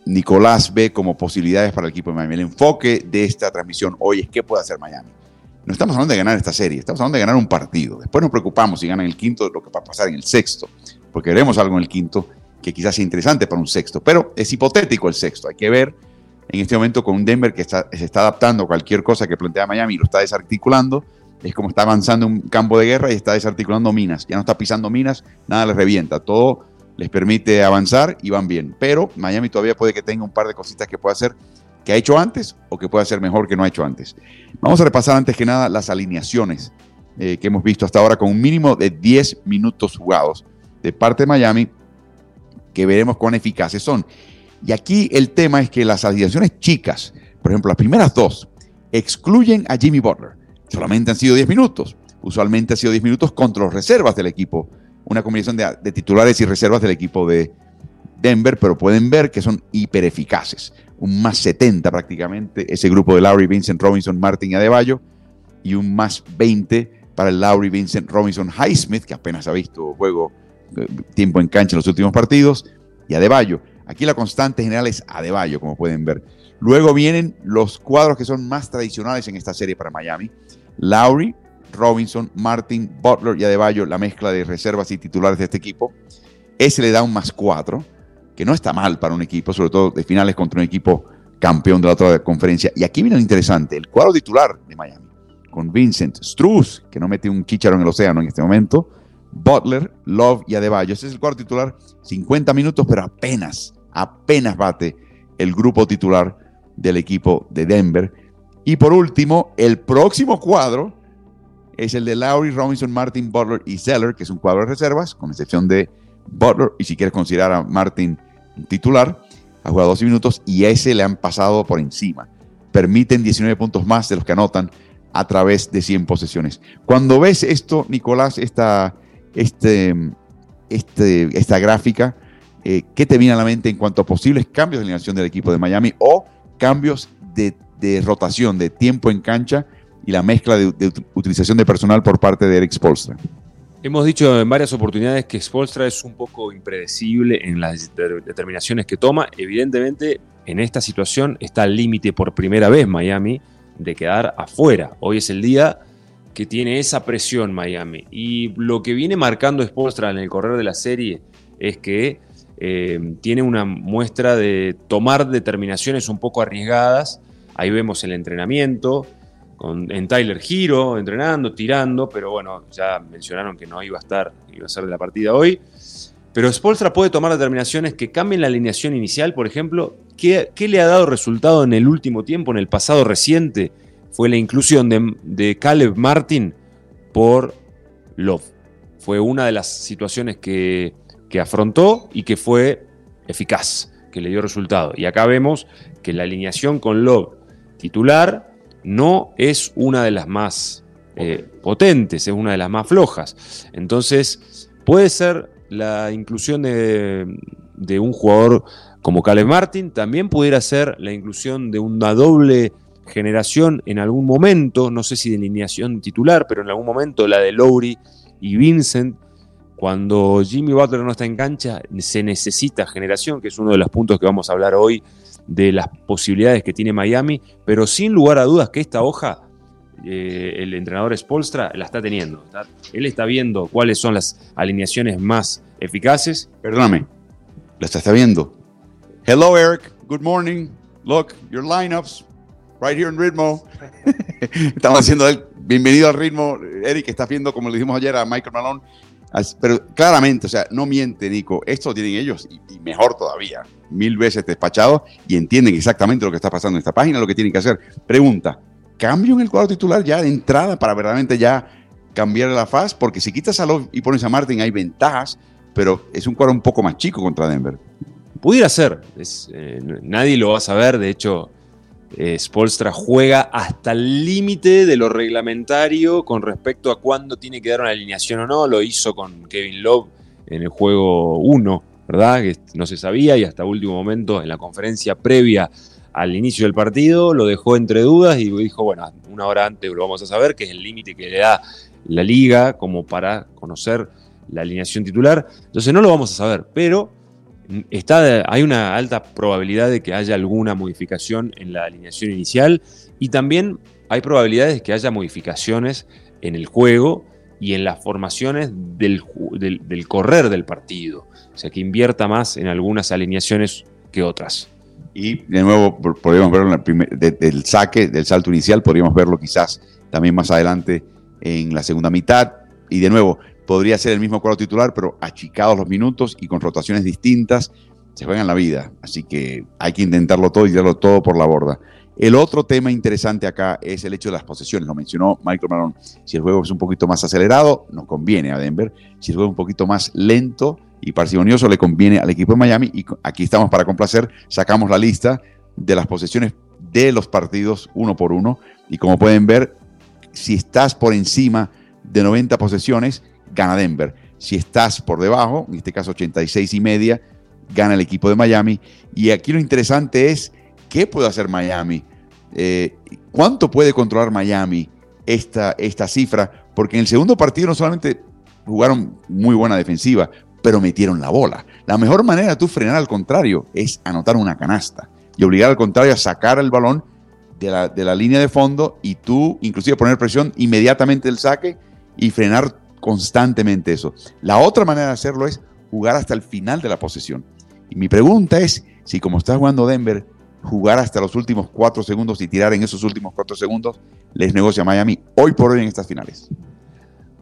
Nicolás ve como posibilidades para el equipo de Miami. El enfoque de esta transmisión hoy es qué puede hacer Miami. No estamos hablando de ganar esta serie, estamos hablando de ganar un partido. Después nos preocupamos si ganan el quinto, lo que va a pasar en el sexto, porque veremos algo en el quinto que quizás sea interesante para un sexto, pero es hipotético el sexto. Hay que ver en este momento con un Denver que se está adaptando a cualquier cosa que plantea Miami y lo está desarticulando. Es como está avanzando un campo de guerra y está desarticulando minas. Ya no está pisando minas, nada les revienta. Todo les permite avanzar y van bien. Pero Miami todavía puede que tenga un par de cositas que pueda hacer que ha hecho antes o que pueda hacer mejor que no ha hecho antes. Vamos a repasar antes que nada las alineaciones eh, que hemos visto hasta ahora con un mínimo de 10 minutos jugados de parte de Miami que veremos cuán eficaces son. Y aquí el tema es que las alineaciones chicas, por ejemplo, las primeras dos, excluyen a Jimmy Butler. Solamente han sido 10 minutos. Usualmente han sido 10 minutos contra los reservas del equipo. Una combinación de, titulares y reservas del equipo de Denver, pero pueden ver que son hiper eficaces. Un más 70 prácticamente ese grupo de Lowry, Vincent, Robinson, Martin y Adebayo. Y un más 20 para el Lowry, Vincent, Robinson, Highsmith, que apenas ha visto juego, eh, tiempo en cancha en los últimos partidos, y Adebayo. Aquí la constante general es Adebayo, como pueden ver. Luego vienen los cuadros que son más tradicionales en esta serie para Miami. Lowry, Robinson, Martin, Butler y Adebayo, la mezcla de reservas y titulares de este equipo. Ese le da un más cuatro, que no está mal para un equipo, sobre todo de finales contra un equipo campeón de la otra conferencia. Y aquí viene lo interesante, el cuadro titular de Miami, con Vincent Struz, que no mete un chicharo en el océano en este momento, Butler, Love y Adebayo. Ese es el cuadro titular, 50 minutos, pero apenas apenas bate el grupo titular del equipo de Denver. Y por último, el próximo cuadro es el de Lowry, Robinson, Martin, Butler y Zeller, que es un cuadro de reservas, con excepción de Butler. Y si quieres considerar a Martin titular, ha jugado 12 minutos y a ese le han pasado por encima. Permiten 19 puntos más de los que anotan a través de 100 posesiones. Cuando ves esto, Nicolás, esta, este, este, esta gráfica, eh, ¿qué te viene a la mente en cuanto a posibles cambios de alineación del equipo de Miami o cambios de, rotación, de tiempo en cancha y la mezcla de, utilización de personal por parte de Eric Spolstra? Hemos dicho en varias oportunidades que Spolstra es un poco impredecible en las determinaciones que toma. Evidentemente, en esta situación está al límite por primera vez Miami de quedar afuera. Hoy es el día que tiene esa presión Miami. Y lo que viene marcando Spolstra en el correr de la serie es que eh, tiene una muestra de tomar determinaciones un poco arriesgadas. Ahí vemos el entrenamiento, en Tyler Giro, entrenando, tirando, pero bueno, ya mencionaron que no iba a estar, iba a ser de la partida hoy. Pero Spolstra puede tomar determinaciones que cambien la alineación inicial, por ejemplo. ¿Qué, le ha dado resultado en el último tiempo, en el pasado reciente? Fue la inclusión de, de Caleb Martin por Love. Fue una de las situaciones que que afrontó y que fue eficaz, que le dio resultado. Y acá vemos que la alineación con Love titular no es una de las más eh, potentes, es una de las más flojas. Entonces, puede ser la inclusión de, de un jugador como Caleb Martin, también pudiera ser la inclusión de una doble generación en algún momento, no sé si de alineación titular, pero en algún momento la de Lowry y Vincent. Cuando Jimmy Butler no está en cancha, se necesita generación, que es uno de los puntos que vamos a hablar hoy de las posibilidades que tiene Miami, pero sin lugar a dudas que esta hoja eh, el entrenador Spolstra la está teniendo. Él está viendo cuáles son las alineaciones más eficaces. Perdóname, la está viendo. Hello, Eric. Good morning. Look, your lineups right here in ritmo. Estamos haciendo el bienvenido al ritmo. Eric, estás viendo, como le dijimos ayer a Michael Malone. Pero claramente, o sea, no miente, Nico. Esto lo tienen ellos y, mejor todavía. Mil veces despachado y entienden exactamente lo que está pasando en esta página, lo que tienen que hacer. Pregunta: ¿cambio en el cuadro titular ya de entrada para verdaderamente ya cambiar la faz? Porque si quitas a Love y pones a Martin, hay ventajas, pero es un cuadro un poco más chico contra Denver. Pudiera ser, es, eh, nadie lo va a saber, de hecho, eh, Spolstra juega hasta el límite de lo reglamentario con respecto a cuándo tiene que dar una alineación o no, lo hizo con Kevin Love en el juego 1, ¿verdad? Que no se sabía y hasta último momento en la conferencia previa al inicio del partido lo dejó entre dudas y dijo, bueno, una hora antes lo vamos a saber, que es el límite que le da la liga como para conocer la alineación titular. Entonces no lo vamos a saber, pero está, hay una alta probabilidad de que haya alguna modificación en la alineación inicial y también hay probabilidades de que haya modificaciones en el juego y en las formaciones del, del, correr del partido. O sea, que invierta más en algunas alineaciones que otras. Y de nuevo, podríamos verlo en el del saque, del salto inicial, podríamos verlo quizás también más adelante en la segunda mitad. Y de nuevo, podría ser el mismo cuadro titular, pero achicados los minutos y con rotaciones distintas, se juegan la vida. Así que hay que intentarlo todo y tirarlo todo por la borda. El otro tema interesante acá es el hecho de las posesiones. Lo mencionó Michael Marón. Si el juego es un poquito más acelerado, nos conviene a Denver. Si el juego es un poquito más lento y parsimonioso, le conviene al equipo de Miami. Y aquí estamos para complacer. Sacamos la lista de las posesiones de los partidos uno por uno. Y como pueden ver, si estás por encima de 90 posesiones, gana Denver. Si estás por debajo, en este caso 86 y media, gana el equipo de Miami. Y aquí lo interesante es, ¿qué puede hacer Miami? Eh, ¿Cuánto puede controlar Miami esta, esta cifra? Porque en el segundo partido no solamente jugaron muy buena defensiva, pero metieron la bola. La mejor manera de tú frenar al contrario es anotar una canasta y obligar al contrario a sacar el balón de la, de la línea de fondo y tú inclusive poner presión inmediatamente del saque y frenar constantemente eso. La otra manera de hacerlo es jugar hasta el final de la posesión. Y mi pregunta es si como está jugando Denver, jugar hasta los últimos cuatro segundos y tirar en esos últimos cuatro segundos les negocia Miami hoy por hoy en estas finales.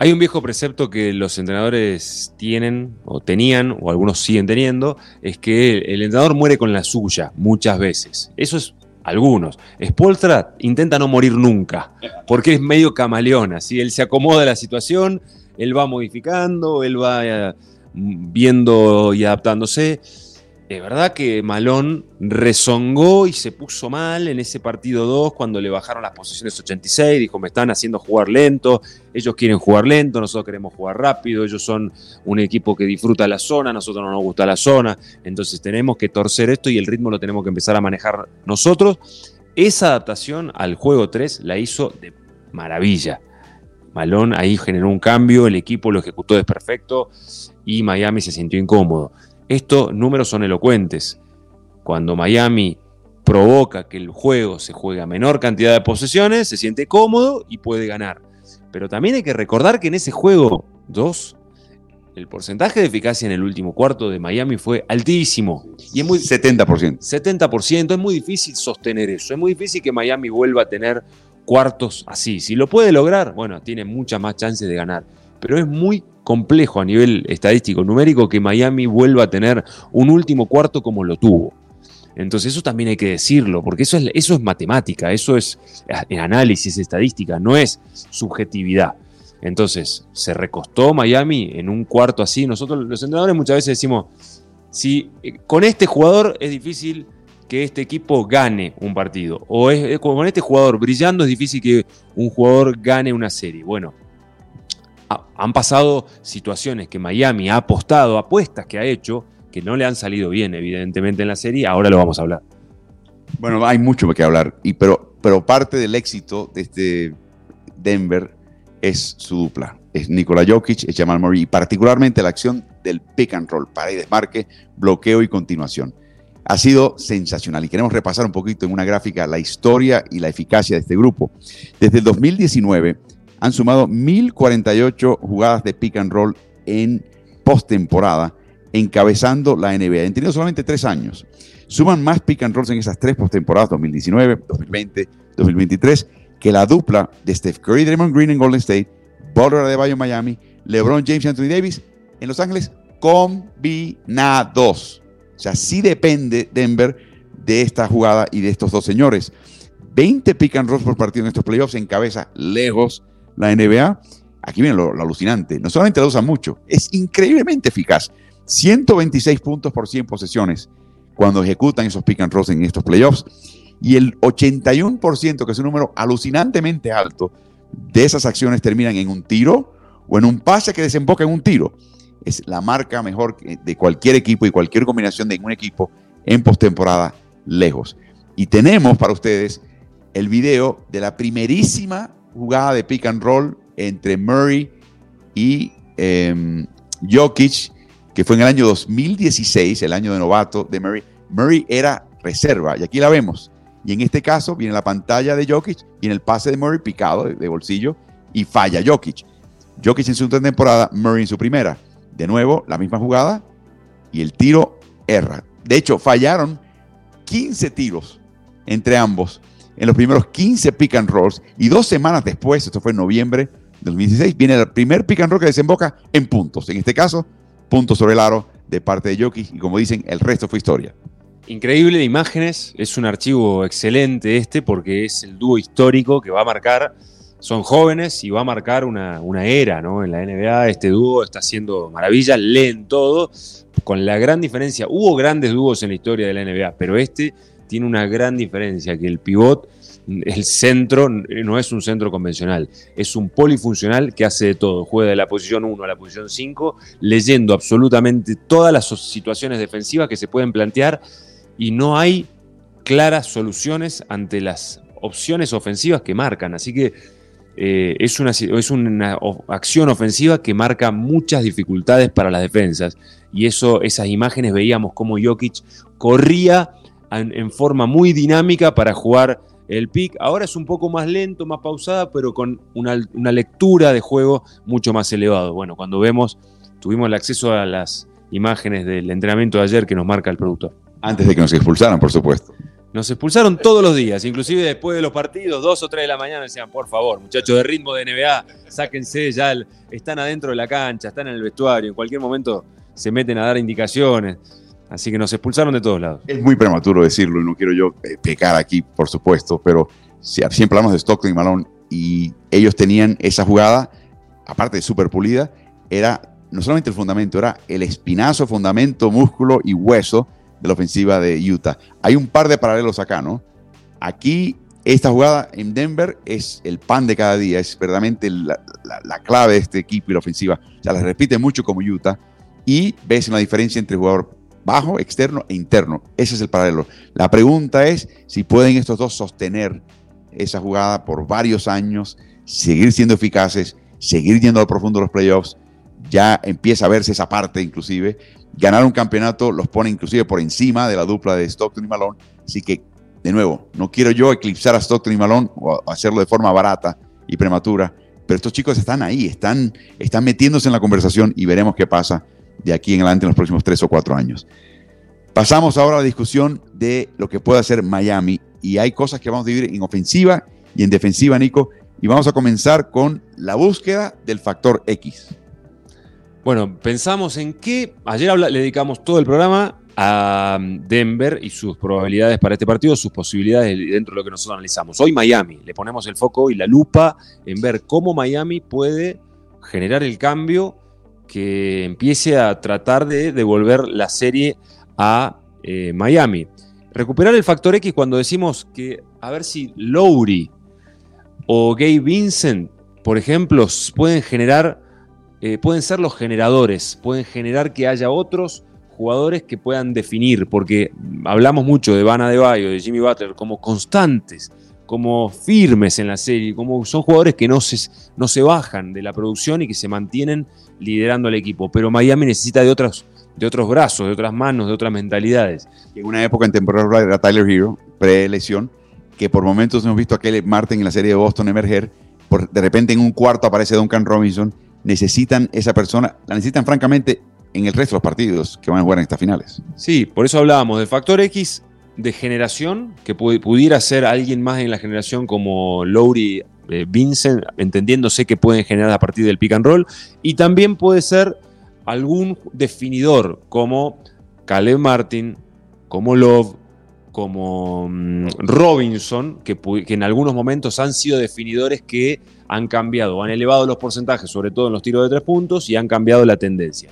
Hay un viejo precepto que los entrenadores tienen o tenían, o algunos siguen teniendo, es que el entrenador muere con la suya muchas veces. Eso es algunos. Spolstra intenta no morir nunca, porque es medio camaleón, así él se acomoda a la situación él va modificando, él va eh, viendo y adaptándose. Es verdad que Malón rezongó y se puso mal en ese partido 2 cuando le bajaron las posiciones 86. Dijo: Me están haciendo jugar lento. Ellos quieren jugar lento, nosotros queremos jugar rápido. Ellos son un equipo que disfruta la zona, nosotros no nos gusta la zona. Entonces tenemos que torcer esto y el ritmo lo tenemos que empezar a manejar nosotros. Esa adaptación al juego 3 la hizo de maravilla. Malón ahí generó un cambio, el equipo lo ejecutó desperfecto y Miami se sintió incómodo. Estos números son elocuentes. Cuando Miami provoca que el juego se juegue a menor cantidad de posesiones, se siente cómodo y puede ganar. Pero también hay que recordar que en ese juego 2, el porcentaje de eficacia en el último cuarto de Miami fue altísimo. Y es muy 70%. 70%, es muy difícil sostener eso. Es muy difícil que Miami vuelva a tener cuartos así. Si lo puede lograr, bueno, tiene muchas más chances de ganar. Pero es muy complejo a nivel estadístico, numérico, que Miami vuelva a tener un último cuarto como lo tuvo. Entonces eso también hay que decirlo, porque eso es, eso es matemática, eso es análisis, estadística, no es subjetividad. Entonces, se recostó Miami en un cuarto así. Nosotros los entrenadores muchas veces decimos, si eh, con este jugador es difícil que este equipo gane un partido. O es, con este jugador brillando es difícil que un jugador gane una serie. Bueno, han pasado situaciones que Miami ha apostado, apuestas que ha hecho, que no le han salido bien, evidentemente, en la serie. Ahora lo vamos a hablar. Bueno, hay mucho que hablar, y, pero, pero parte del éxito de este Denver es su dupla. Es Nikola Jokic, es Jamal Murray, y particularmente la acción del pick and roll, para y desmarque, bloqueo y continuación. Ha sido sensacional y queremos repasar un poquito en una gráfica la historia y la eficacia de este grupo. Desde el 2019 han sumado 1.048 jugadas de pick and roll en postemporada, encabezando la NBA. Han tenido solamente tres años. Suman más pick and rolls en esas tres postemporadas, 2019, 2020, 2023, que la dupla de Steph Curry, Draymond Green en Golden State, Butler de Bayo Miami, LeBron James y Anthony Davis en Los Ángeles combinados. O sea, sí depende Denver de esta jugada y de estos dos señores. 20 pick and rolls por partido en estos playoffs encabeza lejos la NBA. Aquí viene lo, alucinante. No solamente lo usan mucho, es increíblemente eficaz. 126 puntos por 100 posesiones cuando ejecutan esos pick and rolls en estos playoffs. Y el 81%, que es un número alucinantemente alto, de esas acciones terminan en un tiro o en un pase que desemboca en un tiro. Es la marca mejor de cualquier equipo y cualquier combinación de un equipo en postemporada lejos. Y tenemos para ustedes el video de la primerísima jugada de pick and roll entre Murray y em, Jokic, que fue en el año 2016, el año de novato de Murray. Murray era reserva y aquí la vemos. Y en este caso viene la pantalla de Jokic, y en el pase de Murray picado de, bolsillo y falla Jokic. Jokic en su temporada, Murray en su primera. De nuevo, la misma jugada y el tiro erra. De hecho, fallaron 15 tiros entre ambos en los primeros 15 pick and rolls y dos semanas después, esto fue en noviembre de 2016, viene el primer pick and roll que desemboca en puntos. En este caso, puntos sobre el aro de parte de Jokic y como dicen, el resto fue historia. Increíble de imágenes, es un archivo excelente este porque es el dúo histórico que va a marcar, son jóvenes y va a marcar una, era ¿no? en la NBA. Este dúo está haciendo maravillas, leen todo, con la gran diferencia, hubo grandes dúos en la historia de la NBA, pero este tiene una gran diferencia, que el pivot, el centro, no es un centro convencional, es un polifuncional que hace de todo, juega de la posición 1 a la posición 5, leyendo absolutamente todas las situaciones defensivas que se pueden plantear y no hay claras soluciones ante las opciones ofensivas que marcan. Así que eh, es, una, es una acción ofensiva que marca muchas dificultades para las defensas. Y eso, esas imágenes veíamos como Jokic corría en, forma muy dinámica para jugar el pick. Ahora es un poco más lento, más pausada, pero con una, una lectura de juego mucho más elevado. Bueno, cuando vemos, tuvimos el acceso a las imágenes del entrenamiento de ayer que nos marca el productor. Antes de que nos expulsaran, por supuesto. Nos expulsaron todos los días, inclusive después de los partidos, dos o tres de la mañana, decían, por favor, muchachos de ritmo de NBA, sáquense ya, están adentro de la cancha, están en el vestuario, en cualquier momento se meten a dar indicaciones. Así que nos expulsaron de todos lados. Es muy prematuro decirlo y no quiero yo eh, pecar aquí, por supuesto, pero siempre hablamos de Stockton y Malone y ellos tenían esa jugada, aparte de súper pulida, era no solamente el fundamento, era el espinazo, fundamento, músculo y hueso de la ofensiva de Utah. Hay un par de paralelos acá, ¿no? Aquí, esta jugada en Denver es el pan de cada día, es verdaderamente la, clave de este equipo y la ofensiva. O sea, la repite mucho como Utah y ves una diferencia entre jugador bajo, externo e interno. Ese es el paralelo. La pregunta es si pueden estos dos sostener esa jugada por varios años, seguir siendo eficaces, seguir yendo al profundo de los playoffs. Ya empieza a verse esa parte inclusive ganar un campeonato los pone inclusive por encima de la dupla de Stockton y Malone. Así que, de nuevo, no quiero yo eclipsar a Stockton y Malone o hacerlo de forma barata y prematura, pero estos chicos están ahí, están, están metiéndose en la conversación y veremos qué pasa de aquí en adelante en los próximos tres o cuatro años. Pasamos ahora a la discusión de lo que puede hacer Miami y hay cosas que vamos a dividir en ofensiva y en defensiva, Nico, y vamos a comenzar con la búsqueda del factor X. Bueno, pensamos en que ayer le dedicamos todo el programa a Denver y sus probabilidades para este partido, sus posibilidades dentro de lo que nosotros analizamos. Hoy Miami, le ponemos el foco y la lupa en ver cómo Miami puede generar el cambio que empiece a tratar de devolver la serie a eh, Miami. Recuperar el factor X cuando decimos que a ver si Lowry o Gay Vincent, por ejemplo, pueden generar eh, pueden ser los generadores, pueden generar que haya otros jugadores que puedan definir, porque hablamos mucho de Vanna de Bayo, de Jimmy Butler, como constantes, como firmes en la serie, como son jugadores que no se, no se bajan de la producción y que se mantienen liderando al equipo. Pero Miami necesita de otros, de otros brazos, de otras manos, de otras mentalidades. En una época en temporada era Tyler Hero, pre-lesión, que por momentos hemos visto a Kelly Martin en la serie de Boston emerger, por, de repente en un cuarto aparece Duncan Robinson, necesitan esa persona, la necesitan francamente en el resto de los partidos que van a jugar en estas finales. Sí, por eso hablábamos del factor X de generación, que pudiera ser alguien más en la generación como Lowry, eh, Vincent, entendiéndose que pueden generar a partir del pick and roll, y también puede ser algún definidor como Caleb Martin, como Love, como mm, Robinson, que, en algunos momentos han sido definidores que han cambiado, han elevado los porcentajes, sobre todo en los tiros de tres puntos, y han cambiado la tendencia.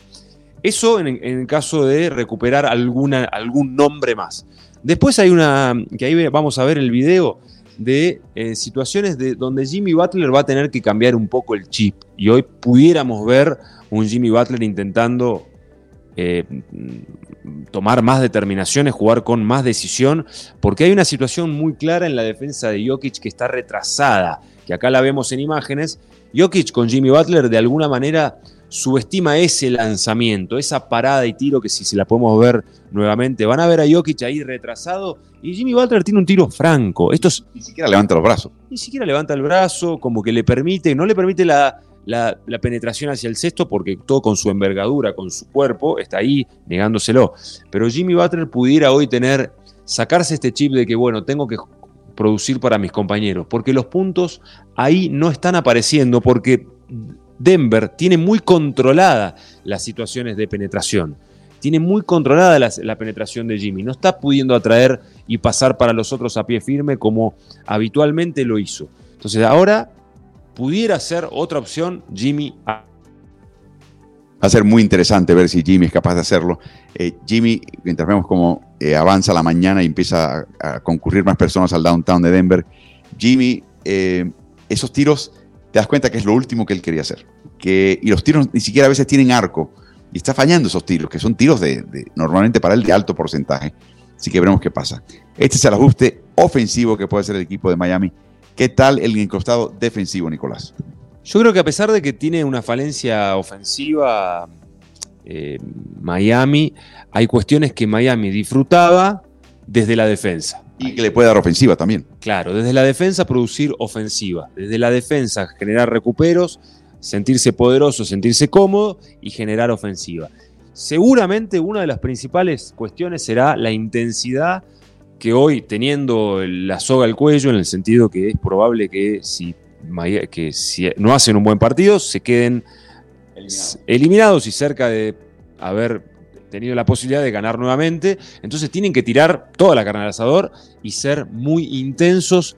Eso en, el caso de recuperar alguna, algún nombre más. Después hay una, que ahí vamos a ver el video, de eh, situaciones de, donde Jimmy Butler va a tener que cambiar un poco el chip. Y hoy pudiéramos ver un Jimmy Butler intentando eh, tomar más determinaciones, jugar con más decisión, porque hay una situación muy clara en la defensa de Jokic que está retrasada, que acá la vemos en imágenes. Jokic con Jimmy Butler de alguna manera subestima ese lanzamiento, esa parada y tiro que si se la podemos ver nuevamente, van a ver a Jokic ahí retrasado y Jimmy Butler tiene un tiro franco. Esto ni siquiera levanta los brazos. Ni siquiera levanta el brazo, como que le permite, no le permite la, la, penetración hacia el cesto porque todo con su envergadura, con su cuerpo, está ahí negándoselo. Pero Jimmy Butler pudiera hoy tener, sacarse este chip de que, bueno, tengo que producir para mis compañeros, porque los puntos ahí no están apareciendo, porque Denver tiene muy controlada las situaciones de penetración. Tiene muy controlada la, penetración de Jimmy. No está pudiendo atraer y pasar para los otros a pie firme como habitualmente lo hizo. Entonces ahora pudiera ser otra opción Jimmy. Va a ser muy interesante ver si Jimmy es capaz de hacerlo. Eh, Jimmy, mientras vemos cómo eh, avanza la mañana y empieza a, concurrir más personas al downtown de Denver, Jimmy, eh, esos tiros te das cuenta que es lo último que él quería hacer. Que, y los tiros ni siquiera a veces tienen arco. Y está fallando esos tiros, que son tiros de, normalmente para él de alto porcentaje. Así que veremos qué pasa. Este es el ajuste ofensivo que puede hacer el equipo de Miami. ¿Qué tal el encostado defensivo, Nicolás? Yo creo que a pesar de que tiene una falencia ofensiva eh, Miami, hay cuestiones que Miami disfrutaba desde la defensa. Y que le puede dar ofensiva también. Claro, desde la defensa producir ofensiva, desde la defensa generar recuperos, sentirse poderoso, sentirse cómodo y generar ofensiva. Seguramente una de las principales cuestiones será la intensidad que hoy, teniendo la soga al cuello, en el sentido que es probable que si, que si no hacen un buen partido, se queden eliminados y cerca de haber tenido la posibilidad de ganar nuevamente. Entonces tienen que tirar toda la carne al asador y ser muy intensos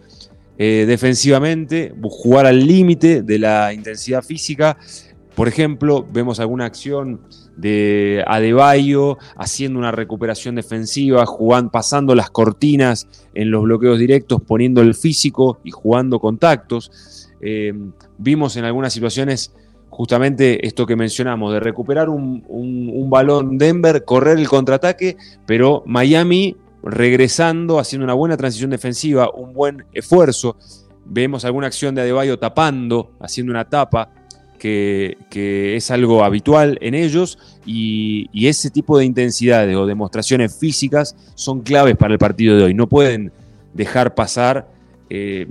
eh, defensivamente, jugar al límite de la intensidad física. Por ejemplo, vemos alguna acción de Adebayo haciendo una recuperación defensiva, jugando, pasando las cortinas en los bloqueos directos, poniendo el físico y jugando contactos. Eh, vimos en algunas situaciones justamente esto que mencionamos, de recuperar un, balón Denver, correr el contraataque, pero Miami regresando, haciendo una buena transición defensiva, un buen esfuerzo. Vemos alguna acción de Adebayo tapando, haciendo una tapa, que, es algo habitual en ellos, y, ese tipo de intensidades o demostraciones físicas son claves para el partido de hoy. No pueden dejar pasar eh,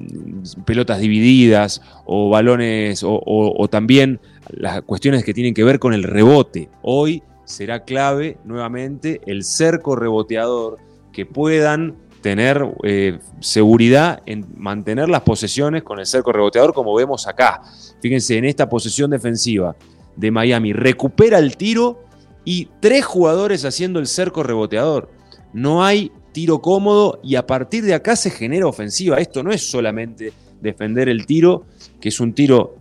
pelotas divididas o balones o, también las cuestiones que tienen que ver con el rebote. Hoy será clave nuevamente el cerco reboteador que puedan tener eh, seguridad en mantener las posesiones con el cerco reboteador como vemos acá. Fíjense, en esta posesión defensiva de Miami recupera el tiro y tres jugadores haciendo el cerco reboteador. No hay tiro cómodo y a partir de acá se genera ofensiva. Esto no es solamente defender el tiro, que es un tiro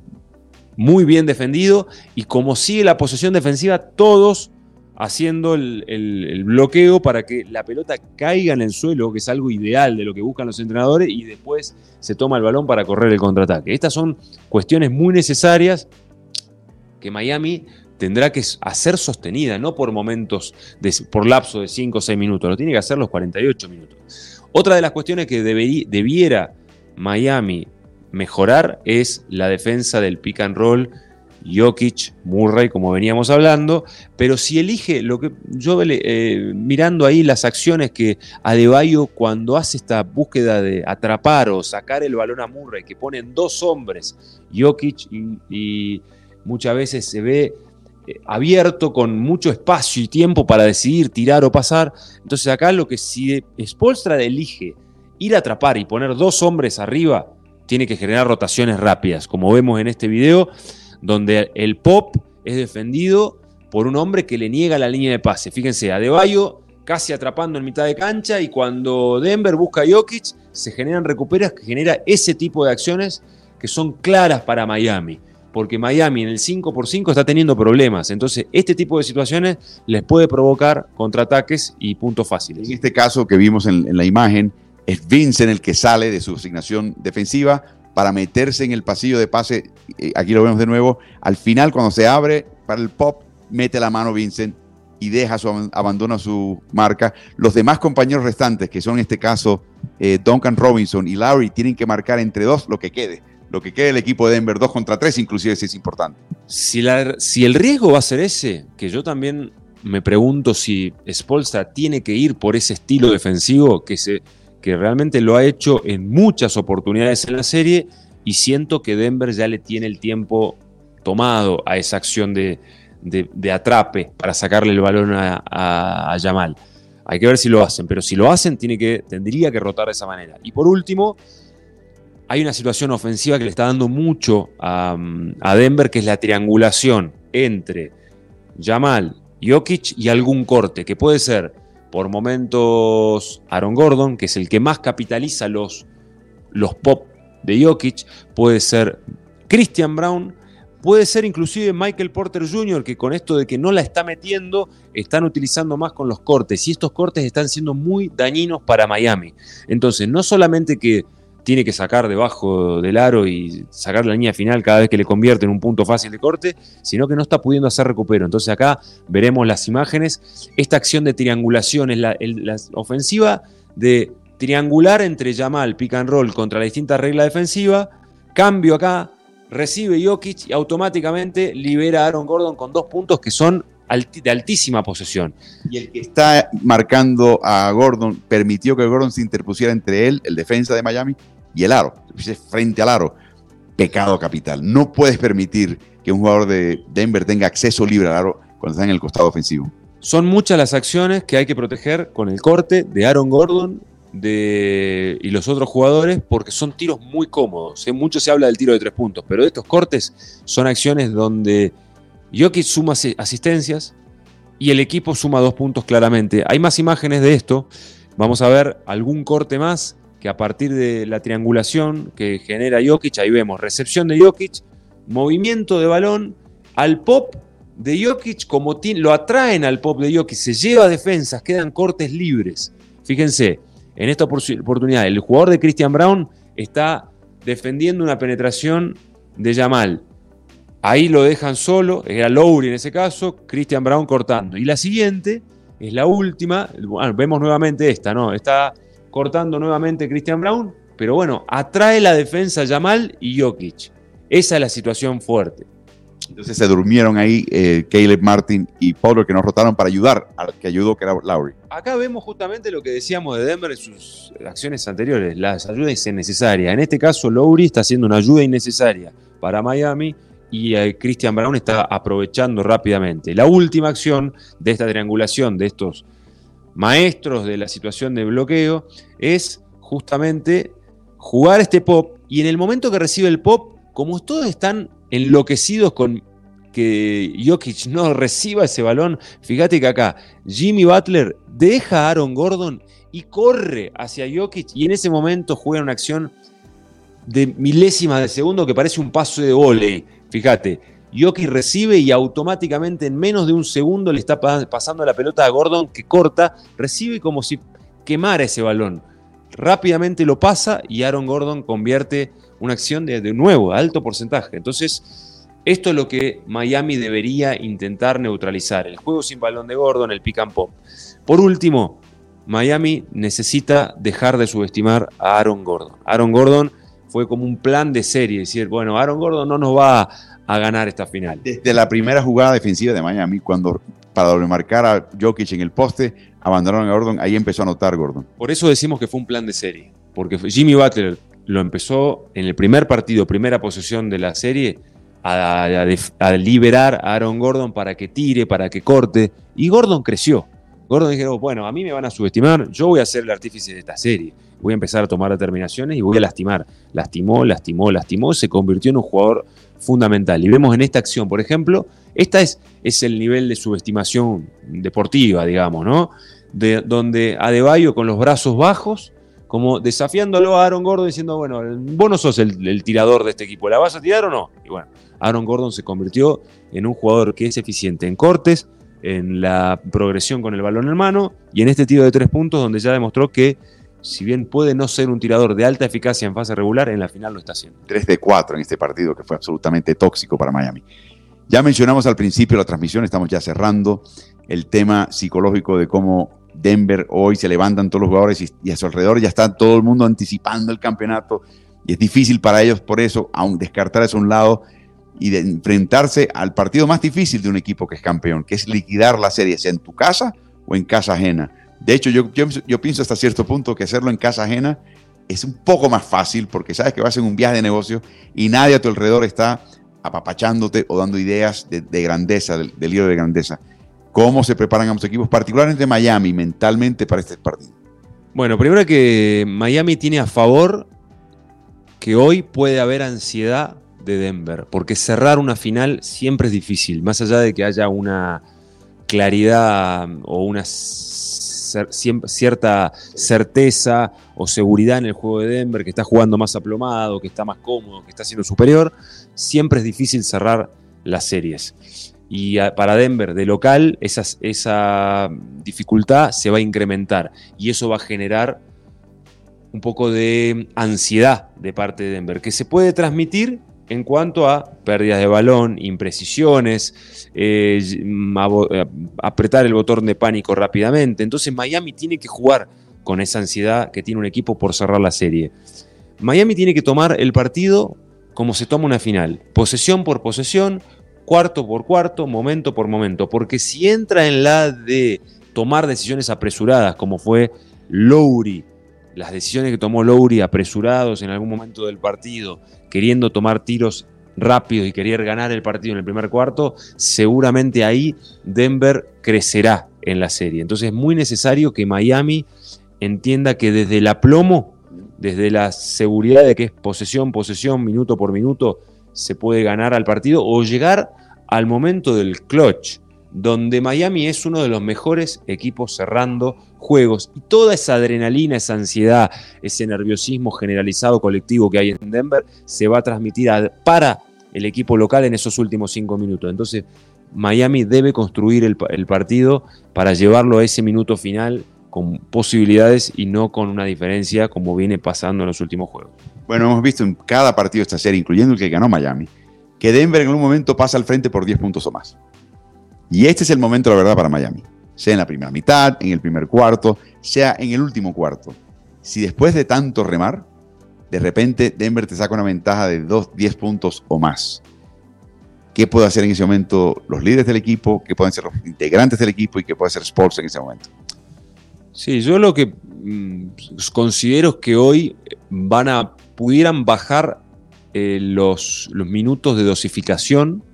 muy bien defendido y como sigue la posesión defensiva, todos haciendo el, bloqueo para que la pelota caiga en el suelo, que es algo ideal de lo que buscan los entrenadores, y después se toma el balón para correr el contraataque. Estas son cuestiones muy necesarias que Miami tendrá que hacer sostenida, no por momentos, por lapso de 5 o 6 minutos, lo tiene que hacer los 48 minutos. Otra de las cuestiones que debiera Miami mejorar es la defensa del pick and roll Jokic, Murray, como veníamos hablando, pero si elige lo que yo eh, mirando ahí las acciones que Adebayo cuando hace esta búsqueda de atrapar o sacar el balón a Murray, que ponen dos hombres, Jokic y, muchas veces se ve eh, abierto con mucho espacio y tiempo para decidir tirar o pasar. Entonces acá lo que si Spolstra elige ir a atrapar y poner dos hombres arriba, tiene que generar rotaciones rápidas, como vemos en este video donde el pop es defendido por un hombre que le niega la línea de pase. Fíjense, Adebayo casi atrapando en mitad de cancha y cuando Denver busca a Jokic, se generan recuperas que genera ese tipo de acciones que son claras para Miami. Porque Miami en el 5x5 está teniendo problemas. Entonces, este tipo de situaciones les puede provocar contraataques y puntos fáciles. En este caso que vimos en, en la imagen, es Vincent el que sale de su asignación defensiva para meterse en el pasillo de pase. Eh, aquí lo vemos de nuevo. Al final, cuando se abre para el pop, mete la mano Vincent y deja su, abandona su marca. Los demás compañeros restantes, que son en este caso eh, Duncan Robinson y Larry, tienen que marcar entre dos lo que quede. Lo que quede el equipo de Denver, dos contra tres, inclusive si es importante. Si el riesgo va a ser ese, que yo también me pregunto si Spolstra tiene que ir por ese estilo defensivo que se que realmente lo ha hecho en muchas oportunidades en la serie y siento que Denver ya le tiene el tiempo tomado a esa acción de, atrape para sacarle el balón a, a, Yamal. Hay que ver si lo hacen, pero si lo hacen tiene que, tendría que rotar de esa manera. Y por último, hay una situación ofensiva que le está dando mucho a, a Denver, que es la triangulación entre Yamal, Jokic y algún corte, que puede ser por momentos Aaron Gordon, que es el que más capitaliza los, los pop de Jokic, puede ser Christian Brown, puede ser inclusive Michael Porter Jr., que con esto de que no la está metiendo, están utilizando más con los cortes, y estos cortes están siendo muy dañinos para Miami. Entonces, no solamente que tiene que sacar debajo del aro y sacar la línea final cada vez que le convierte en un punto fácil de corte, sino que no está pudiendo hacer recupero. Entonces acá veremos las imágenes. Esta acción de triangulación es la, ofensiva de triangular entre Yamal, pick and roll contra la distinta regla defensiva. Cambio acá, recibe Jokic y automáticamente libera a Aaron Gordon con dos puntos que son de altísima posesión. Y el que está marcando a Gordon permitió que Gordon se interpusiera entre él, el defensa de Miami, y el aro, frente al aro. Pecado capital. No puedes permitir que un jugador de Denver tenga acceso libre al aro cuando está en el costado ofensivo. Son muchas las acciones que hay que proteger con el corte de Aaron Gordon y los otros jugadores porque son tiros muy cómodos. ¿eh? Mucho se habla del tiro de tres puntos, pero estos cortes son acciones donde Jokic suma asistencias y el equipo suma dos puntos claramente. Hay más imágenes de esto. Vamos a ver algún corte más que a partir de la triangulación que genera Jokic, ahí vemos recepción de Jokic, movimiento de balón al pop de Jokic, como lo atraen al pop de Jokic, se lleva defensas, quedan cortes libres. Fíjense, en esta oportunidad el jugador de Christian Brown está defendiendo una penetración de Yamal. Ahí lo dejan solo, era Lowry en ese caso, Christian Brown cortando. Y la siguiente es la última, vemos nuevamente esta, ¿no? Está cortando nuevamente Christian Brown, pero bueno, atrae la defensa Yamal y Jokic. Esa es la situación fuerte. Entonces se durmieron ahí eh, Caleb Martin y Paulo que nos rotaron para ayudar al que ayudó, que era Lowry. Acá vemos justamente lo que decíamos de Denver en sus acciones anteriores, las ayudas innecesarias. En este caso, Lowry está haciendo una ayuda innecesaria para Miami y eh, Christian Brown está aprovechando rápidamente. La última acción de esta triangulación de estos maestros de la situación de bloqueo es justamente jugar este pop y en el momento que recibe el pop, como todos están enloquecidos con que Jokic no reciba ese balón, fíjate que acá Jimmy Butler deja a Aaron Gordon y corre hacia Jokic y en ese momento juega una acción de milésima de segundo que parece un paso de volei. Fíjate, Yoki recibe y automáticamente en menos de un segundo le está pasando la pelota a Gordon que corta, recibe como si quemara ese balón. Rápidamente lo pasa y Aaron Gordon convierte una acción de, de nuevo, alto porcentaje. Entonces, Esto es lo que Miami debería intentar neutralizar. El juego sin balón de Gordon, el pick and pop. Por último, Miami necesita dejar de subestimar a Aaron Gordon. Aaron Gordon fue como un plan de serie, decir, bueno, Aaron Gordon no nos va a ganar esta final. Desde la primera jugada defensiva de Miami, cuando para doble marcar a Jokic en el poste, abandonaron a Gordon, ahí empezó a anotar Gordon. Por eso decimos que fue un plan de serie, porque Jimmy Butler lo empezó en el primer partido, primera posesión de la serie, a, a, liberar a Aaron Gordon para que tire, para que corte, y Gordon creció. Gordon dijo, bueno, a mí me van a subestimar, yo voy a ser el artífice de esta serie, voy a empezar a tomar determinaciones y voy a lastimar. Lastimó, lastimó, lastimó, se convirtió en un jugador fundamental. Y vemos en esta acción, por ejemplo, esta es, es el nivel de subestimación deportiva, digamos, ¿no? De, donde Adebayo con los brazos bajos, como desafiándolo a Aaron Gordon, diciendo, bueno, vos no sos el, el tirador de este equipo, ¿la vas a tirar o no? Y bueno, Aaron Gordon se convirtió en un jugador que es eficiente en cortes, en la progresión con el balón en mano y en este tiro de tres puntos donde ya demostró que si bien puede no ser un tirador de alta eficacia en fase regular, en la final lo está haciendo. 3 de 4 en este partido que fue absolutamente tóxico para Miami. Ya mencionamos al principio la transmisión, estamos ya cerrando el tema psicológico de cómo Denver hoy se levantan todos los jugadores y, a su alrededor ya está todo el mundo anticipando el campeonato y es difícil para ellos por eso, aún descartar eso a un lado y de enfrentarse al partido más difícil de un equipo que es campeón, que es liquidar la serie, sea en tu casa o en casa ajena. De hecho, yo, pienso hasta cierto punto que hacerlo en casa ajena es un poco más fácil porque sabes que vas en un viaje de negocio y nadie a tu alrededor está apapachándote o dando ideas de, grandeza, del, libro de grandeza. ¿Cómo se preparan ambos equipos, particularmente Miami, mentalmente para este partido? Bueno, primero que Miami tiene a favor que hoy puede haber ansiedad de Denver, porque cerrar una final siempre es difícil, más allá de que haya una claridad o una cierta certeza o seguridad en el juego de Denver, que está jugando más aplomado, que está más cómodo, que está siendo superior, siempre es difícil cerrar las series. Y para Denver, de local, esa dificultad se va a incrementar y eso va a generar un poco de ansiedad de parte de Denver, que se puede transmitir en cuanto a pérdidas de balón, imprecisiones, eh, eh, apretar el botón de pánico rápidamente. Entonces Miami tiene que jugar con esa ansiedad que tiene un equipo por cerrar la serie. Miami tiene que tomar el partido como se toma una final, posesión por posesión, cuarto por cuarto, momento por momento, porque si entra en la de tomar decisiones apresuradas, como fue Lowry, las decisiones que tomó Lowry apresurados en algún momento del partido, queriendo tomar tiros rápidos y querer ganar el partido en el primer cuarto, seguramente ahí Denver crecerá en la serie. Entonces es muy necesario que Miami entienda que desde el aplomo, desde la seguridad de que es posesión, posesión, minuto por minuto, se puede ganar al partido o llegar al momento del clutch, donde Miami es uno de los mejores equipos cerrando juegos y toda esa adrenalina, esa ansiedad, ese nerviosismo generalizado colectivo que hay en Denver se va a transmitir para el equipo local en esos últimos cinco minutos. Entonces Miami debe construir el, partido para llevarlo a ese minuto final con posibilidades y no con una diferencia como viene pasando en los últimos juegos. Bueno, hemos visto en cada partido esta serie, incluyendo el que ganó Miami, que Denver en un momento pasa al frente por 10 puntos o más. Y este es el momento, la verdad, para Miami. Sea en la primera mitad, en el primer cuarto, sea en el último cuarto. Si después de tanto remar, de repente Denver te saca una ventaja de 2, 10 puntos o más. ¿Qué puede hacer en ese momento los líderes del equipo? ¿Qué pueden ser los integrantes del equipo? ¿Y qué puede hacer Sports en ese momento? Sí, yo lo que mm, considero que hoy van a, pudieran bajar eh, los, los minutos de dosificación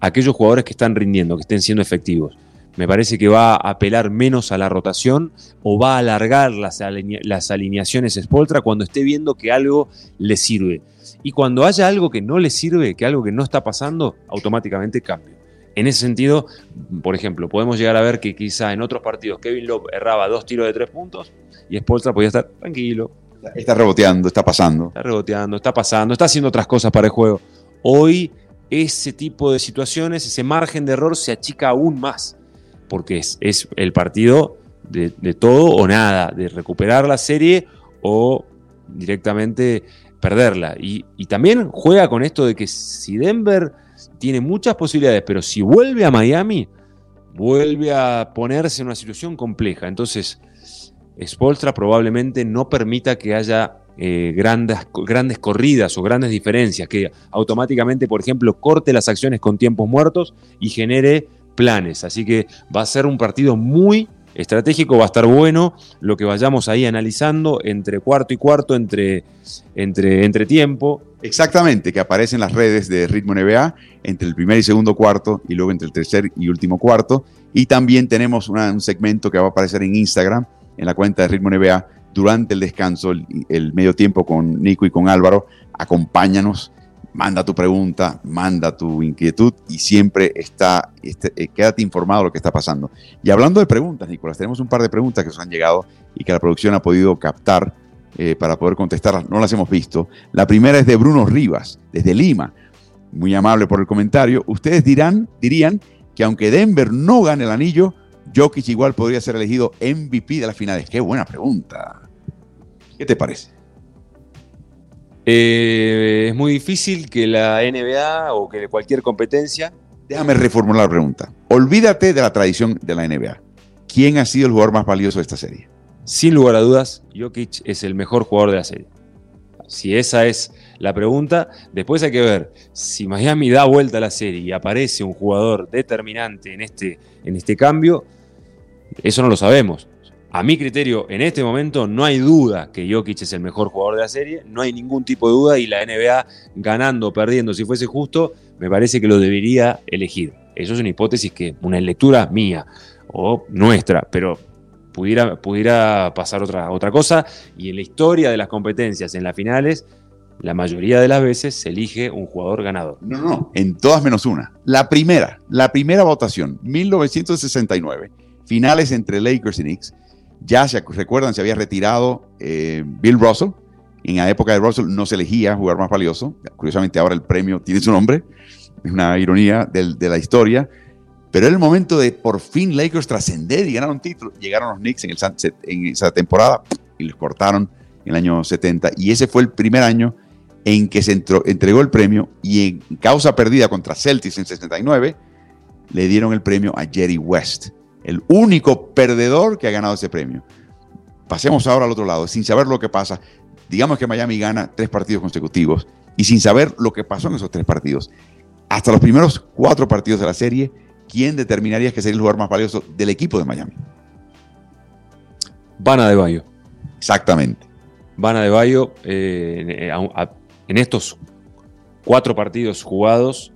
aquellos jugadores que están rindiendo, que estén siendo efectivos. Me parece que va a apelar menos a la rotación o va a alargar las, las alineaciones Spoltra cuando esté viendo que algo le sirve. Y cuando haya algo que no le sirve, que algo que no está pasando, automáticamente cambia. En ese sentido, por ejemplo, podemos llegar a ver que quizá en otros partidos Kevin Love erraba dos tiros de tres puntos y Spolstra podía estar tranquilo. Está reboteando, está pasando. Está reboteando, está pasando, está haciendo otras cosas para el juego. Hoy ese tipo de situaciones, ese margen de error se achica aún más, porque es, el partido de, todo o nada, de recuperar la serie o directamente perderla. Y, también juega con esto de que si Denver tiene muchas posibilidades, pero si vuelve a Miami, vuelve a ponerse en una situación compleja. Entonces, Spolstra probablemente no permita que haya eh, grandes, grandes corridas o grandes diferencias, que automáticamente, por ejemplo, corte las acciones con tiempos muertos y genere planes. Así que va a ser un partido muy estratégico, va a estar bueno lo que vayamos ahí analizando entre cuarto y cuarto, entre, entre, entre tiempo. Exactamente, que aparece en las redes de Ritmo NBA entre el primer y segundo cuarto y luego entre el tercer y último cuarto. Y también tenemos un segmento que va a aparecer en Instagram, en la cuenta de Ritmo NBA, durante el descanso, el, medio tiempo con Nico y con Álvaro. Acompáñanos, manda tu pregunta, manda tu inquietud y siempre está, este, eh, quédate informado de lo que está pasando. Y hablando de preguntas, Nicolás, tenemos un par de preguntas que nos han llegado y que la producción ha podido captar eh, para poder contestarlas. No las hemos visto. La primera es de Bruno Rivas, desde Lima. Muy amable por el comentario. Ustedes dirán, dirían que aunque Denver no gane el anillo, Jokic igual podría ser elegido MVP de las finales. Qué buena pregunta. ¿Qué te parece? Eh, es muy difícil que la NBA o que cualquier competencia. Déjame reformular la pregunta. Olvídate de la tradición de la NBA. ¿Quién ha sido el jugador más valioso de esta serie? Sin lugar a dudas, Jokic es el mejor jugador de la serie. Si esa es la pregunta, después hay que ver si Miami da vuelta a la serie y aparece un jugador determinante en este, en este cambio, eso no lo sabemos. A mi criterio, en este momento no hay duda que Jokic es el mejor jugador de la serie, no hay ningún tipo de duda y la NBA ganando o perdiendo, si fuese justo, me parece que lo debería elegir. Eso es una hipótesis que, una lectura mía o nuestra, pero pudiera, pudiera pasar otra, otra cosa y en la historia de las competencias, en las finales, la mayoría de las veces se elige un jugador ganador. No, no, en todas menos una. La primera, la primera votación, 1969 finales entre Lakers y Knicks. Ya se recuerdan, se había retirado eh, Bill Russell. En la época de Russell no se elegía jugar más valioso. Curiosamente ahora el premio tiene su nombre. Es una ironía de, la historia. Pero era el momento de por fin Lakers trascender y ganar un título. Llegaron los Knicks en, esa temporada y les cortaron en el año 70. Y ese fue el primer año en que se entregó el premio y en causa perdida contra Celtics en 69 le dieron el premio a Jerry West el único perdedor que ha ganado ese premio. Pasemos ahora al otro lado, sin saber lo que pasa. Digamos que Miami gana tres partidos consecutivos y sin saber lo que pasó en esos tres partidos. Hasta los primeros cuatro partidos de la serie, ¿quién determinaría que sería el jugador más valioso del equipo de Miami? Vana de Bayo. Exactamente. Vana de Bayo, eh, en estos cuatro partidos jugados,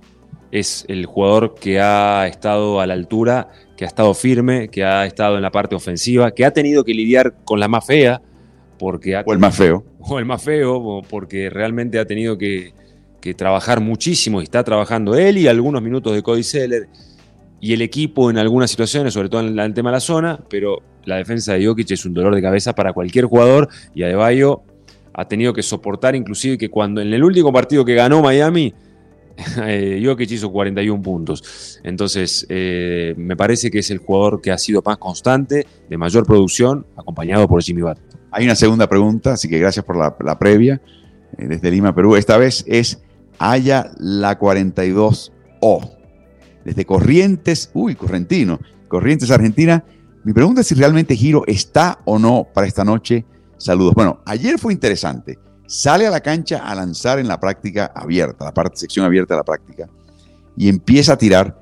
es el jugador que ha estado a la altura que ha estado firme, que ha estado en la parte ofensiva, que ha tenido que lidiar con la más fea, porque o el más feo. O el más feo, porque realmente ha tenido que, trabajar muchísimo y está trabajando él y algunos minutos de Cody Seller y el equipo en algunas situaciones, sobre todo en el tema de la zona, pero la defensa de Jokic es un dolor de cabeza para cualquier jugador y Adebayo ha tenido que soportar inclusive que cuando en el último partido que ganó Miami eh, Jokic hizo 41 puntos. Entonces, eh, me parece que es el jugador que ha sido más constante, de mayor producción, acompañado por Jimmy Butler. Hay una segunda pregunta, así que gracias por la, previa. Eh, desde Lima, Perú. Esta vez es Haya la 42O. Desde Corrientes, uy, Correntino, Corrientes, Argentina. Mi pregunta es si realmente Giro está o no para esta noche. Saludos. Bueno, ayer fue interesante sale a la cancha a lanzar en la práctica abierta, la parte, sección abierta de la práctica, y empieza a tirar.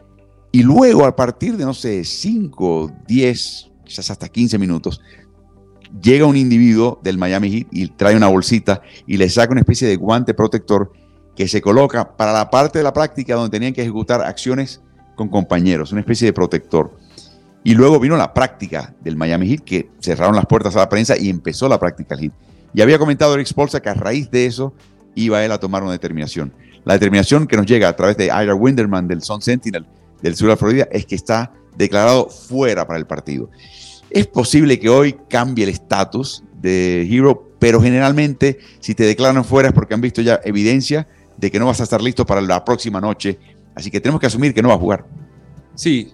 Y luego, a partir de, no sé, 5, 10, quizás hasta 15 minutos, llega un individuo del Miami Heat y trae una bolsita y le saca una especie de guante protector que se coloca para la parte de la práctica donde tenían que ejecutar acciones con compañeros, una especie de protector. Y luego vino la práctica del Miami Heat, que cerraron las puertas a la prensa y empezó la práctica del Heat. Y había comentado Eric Spolza que a raíz de eso iba él a tomar una determinación. La determinación que nos llega a través de Ira Winderman del Sun Sentinel del sur de la Florida es que está declarado fuera para el partido. Es posible que hoy cambie el estatus de Hero, pero generalmente si te declaran fuera es porque han visto ya evidencia de que no vas a estar listo para la próxima noche. Así que tenemos que asumir que no va a jugar. Sí,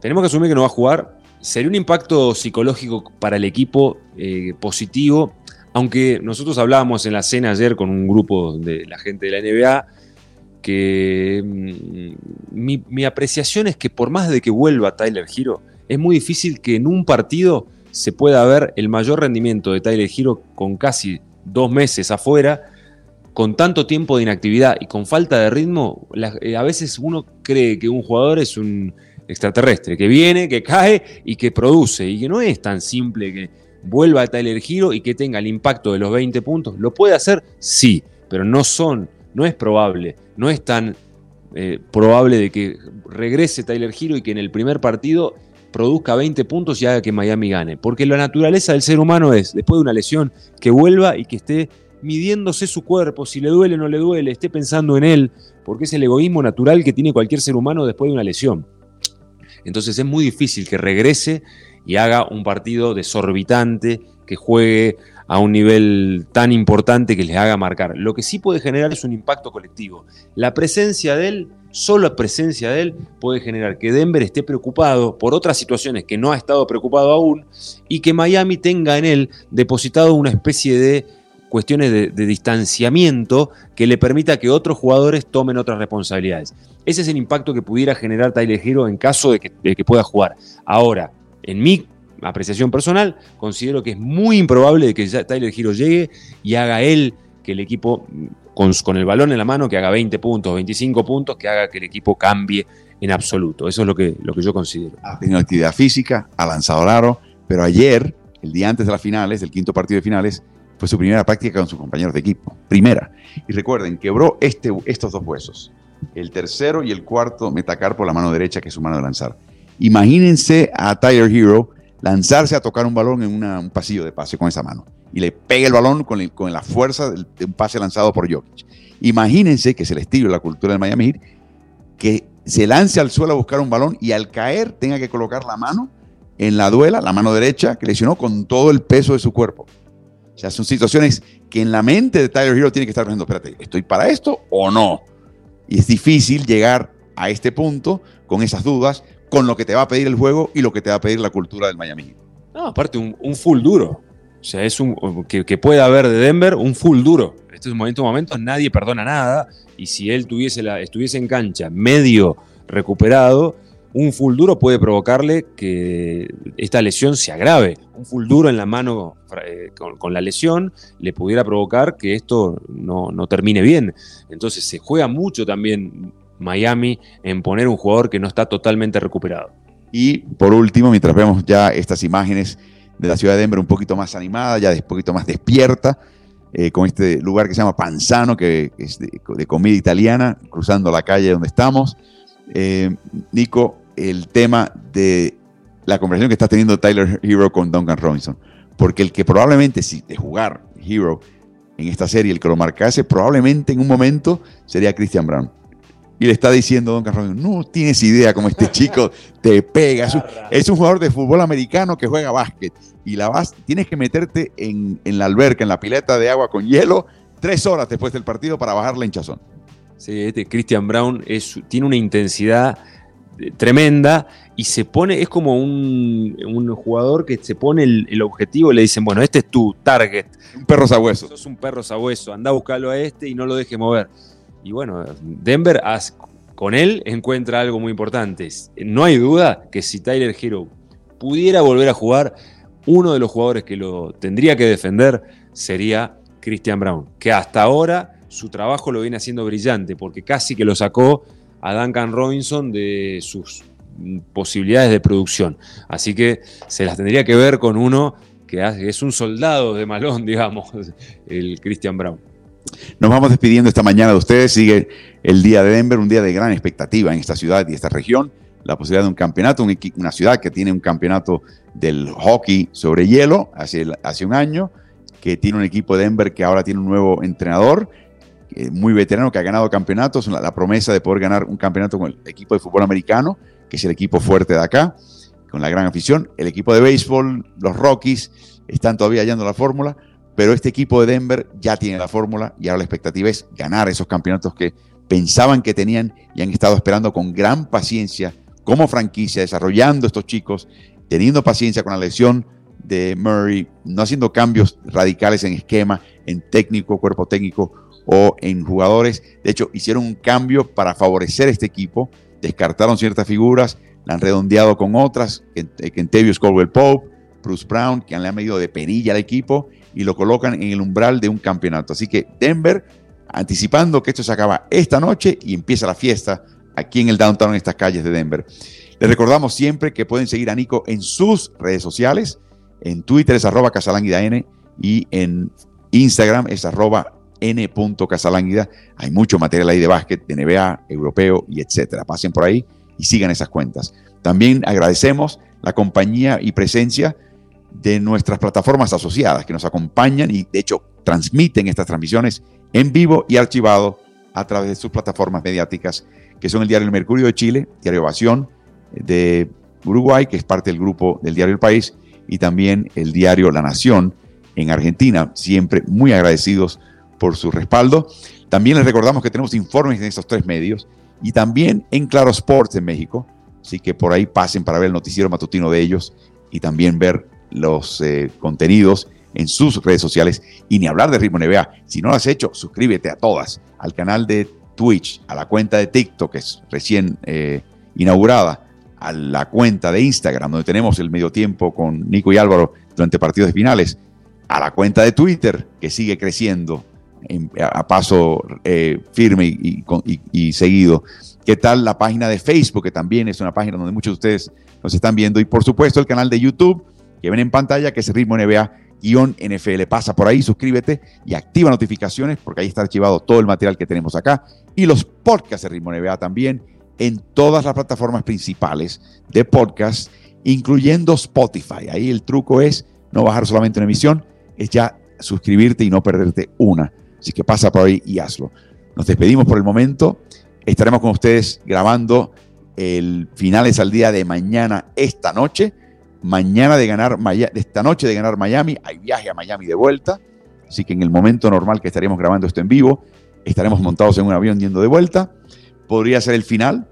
tenemos que asumir que no va a jugar. Sería un impacto psicológico para el equipo eh, positivo aunque nosotros hablábamos en la cena ayer con un grupo de la gente de la NBA que mm, mi, apreciación es que por más de que vuelva Tyler Hero, es muy difícil que en un partido se pueda ver el mayor rendimiento de Tyler Hero con casi dos meses afuera, con tanto tiempo de inactividad y con falta de ritmo. Eh, a veces uno cree que un jugador es un extraterrestre, que viene, que cae y que produce, y que no es tan simple que vuelva a Tyler Hero y que tenga el impacto de los 20 puntos. ¿Lo puede hacer? Sí, pero no son, no es probable, no es tan eh, probable de que regrese Tyler Hero y que en el primer partido produzca 20 puntos y haga que Miami gane. Porque la naturaleza del ser humano es, después de una lesión, que vuelva y que esté midiéndose su cuerpo, si le duele o no le duele, esté pensando en él, porque es el egoísmo natural que tiene cualquier ser humano después de una lesión. Entonces es muy difícil que regrese y haga un partido desorbitante, que juegue a un nivel tan importante que les haga marcar. Lo que sí puede generar es un impacto colectivo. La presencia de él, solo la presencia de él, puede generar que Denver esté preocupado por otras situaciones que no ha estado preocupado aún y que Miami tenga en él depositado una especie de cuestiones de, distanciamiento que le permita que otros jugadores tomen otras responsabilidades. Ese es el impacto que pudiera generar Tyler Hero en caso de que, de que pueda jugar. Ahora, en mi apreciación personal, considero que es muy improbable que Tyler Hero llegue y haga él que el equipo, con, con, el balón en la mano, que haga 20 puntos, 25 puntos, que haga que el equipo cambie en absoluto. Eso es lo que, lo que yo considero. Ha tenido actividad física, ha lanzado aro, pero ayer, el día antes de las finales, del quinto partido de finales, fue su primera práctica con sus compañeros de equipo. Primera. Y recuerden, quebró este, estos dos huesos. El tercero y el cuarto metacarpo, la mano derecha, que es su mano de lanzar. Imagínense a Tyler Hero lanzarse a tocar un balón en un pasillo de pase con esa mano y le pega el balón con, la fuerza de un pase lanzado por Jokic. Imagínense que es el estilo la cultura del Miami Heat, que se lance al suelo a buscar un balón y al caer tenga que colocar la mano en la duela, la mano derecha, que lesionó con todo el peso de su cuerpo. O sea, son situaciones que en la mente de Tyler Hero tiene que estar pensando, espérate, ¿estoy para esto o no? Y es difícil llegar a este punto con esas dudas, con lo que te va a pedir el juego y lo que te va a pedir la cultura del Miami No, aparte, un, full duro. O sea, es un que, que pueda haber de Denver un full duro. En estos momentos, momentos nadie perdona nada. Y si él tuviese la, estuviese en cancha medio recuperado, un full duro puede provocarle que esta lesión se agrave. Un full duro en la mano eh, con, la lesión le pudiera provocar que esto no, no termine bien. Entonces se juega mucho también Miami en poner un jugador que no está totalmente recuperado. Y por último, mientras vemos ya estas imágenes de la ciudad de Denver un poquito más animada, ya un poquito más despierta, eh, con este lugar que se llama Panzano, que es de, comida italiana, cruzando la calle donde estamos. Eh, Nico, el tema de la conversación que está teniendo Tyler Hero con Duncan Robinson, porque el que probablemente, si de jugar Hero en esta serie, el que lo marcase, probablemente en un momento sería Christian Brown y le está diciendo Don Carlos, no tienes idea cómo este chico te pega. Es un, jugador de fútbol americano que juega básquet y la vas, tienes que meterte en, la alberca, en la pileta de agua con hielo, tres horas después del partido para bajar la hinchazón. Sí, este Christian Brown es, tiene una intensidad eh, tremenda y se pone, es como un, jugador que se pone el, objetivo y le dicen, bueno, este es tu target. Un perro sabueso. Sos un perro sabueso, anda a buscarlo a este y no lo deje mover. Y bueno, Denver con él encuentra algo muy importante. No hay duda que si Tyler Hero pudiera volver a jugar, uno de los jugadores que lo tendría que defender sería Christian Brown, que hasta ahora su trabajo lo viene haciendo brillante, porque casi que lo sacó a Duncan Robinson de sus posibilidades de producción. Así que se las tendría que ver con uno que es un soldado de malón, digamos, el Christian Brown. Nos vamos despidiendo esta mañana de ustedes. Sigue el día de Denver, un día de gran expectativa en esta ciudad y esta región. La posibilidad de un campeonato, una ciudad que tiene un campeonato del hockey sobre hielo hace, un año, que tiene un equipo de Denver que ahora tiene un nuevo entrenador, muy veterano, que ha ganado campeonatos, la, la promesa de poder ganar un campeonato con el equipo de fútbol americano, que es el equipo fuerte de acá, con la gran afición. El equipo de béisbol, los Rockies, están todavía hallando la fórmula pero este equipo de Denver ya tiene la fórmula y ahora la expectativa es ganar esos campeonatos que pensaban que tenían y han estado esperando con gran paciencia como franquicia, desarrollando estos chicos, teniendo paciencia con la lesión de Murray, no haciendo cambios radicales en esquema, en técnico, cuerpo técnico, o en jugadores. De hecho, hicieron un cambio para favorecer este equipo, descartaron ciertas figuras, la han redondeado con otras, Kentavious Caldwell Pope, Bruce Brown, que le han medido de perilla al equipo y lo colocan en el umbral de un campeonato. Así que Denver, anticipando que esto se acaba esta noche y empieza la fiesta aquí en el downtown, en estas calles de Denver. Les recordamos siempre que pueden seguir a Nico en sus redes sociales. En Twitter es arroba casalanguidaN y en Instagram es arroba n.casalanguida. Hay mucho material ahí de básquet, de NBA, europeo y etcétera. Pasen por ahí y sigan esas cuentas. También agradecemos la compañía y presencia de nuestras plataformas asociadas que nos acompañan y de hecho transmiten estas transmisiones en vivo y archivado a través de sus plataformas mediáticas que son el diario El Mercurio de Chile, Diario Ovación de Uruguay, que es parte del grupo del diario El País, y también el diario La Nación en Argentina, siempre muy agradecidos por su respaldo. También les recordamos que tenemos informes en estos tres medios y también en Claro Sports en México, así que por ahí pasen para ver el noticiero matutino de ellos y también ver los eh, contenidos en sus redes sociales y ni hablar de Ritmo NBA. Si no lo has hecho, suscríbete a todas, al canal de Twitch, a la cuenta de TikTok, que es recién eh, inaugurada, a la cuenta de Instagram, donde tenemos el medio tiempo con Nico y Álvaro durante partidos de finales, a la cuenta de Twitter, que sigue creciendo a, paso eh, firme y, seguido. ¿Qué tal la página de Facebook, que también es una página donde muchos de ustedes nos están viendo? Y por supuesto el canal de YouTube, que ven en pantalla, que es Ritmo NBA NFL. Pasa por ahí, suscríbete y activa notificaciones porque ahí está archivado todo el material que tenemos acá y los podcasts de Ritmo NBA también en todas las plataformas principales de podcast, incluyendo Spotify. Ahí el truco es no bajar solamente una emisión, es ya suscribirte y no perderte una. Así que pasa por ahí y hazlo. Nos despedimos por el momento. Estaremos con ustedes grabando el finales al día de mañana, esta noche. Mañana de ganar, esta noche de ganar Miami, hay viaje a Miami de vuelta. Así que en el momento normal que estaríamos grabando esto en vivo, estaremos montados en un avión yendo de vuelta. Podría ser el final.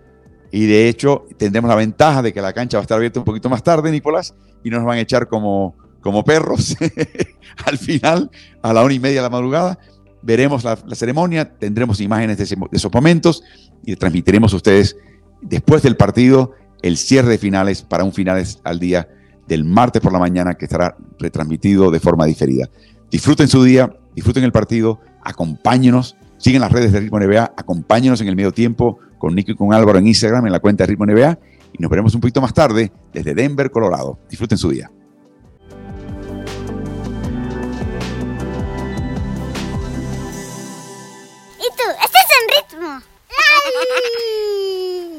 Y de hecho, tendremos la ventaja de que la cancha va a estar abierta un poquito más tarde, Nicolás, y no nos van a echar como, como perros al final, a la una y media de la madrugada. Veremos la, ceremonia, tendremos imágenes de, de esos momentos y transmitiremos a ustedes después del partido el cierre de finales para un finales al día del martes por la mañana que estará retransmitido de forma diferida. Disfruten su día, disfruten el partido, acompáñenos, siguen las redes de Ritmo NBA, acompáñenos en el medio tiempo con Nico y con Álvaro en Instagram, en la cuenta de Ritmo NBA, y nos veremos un poquito más tarde desde Denver, Colorado. Disfruten su día. ¿Y tú? ¿Estás en ritmo?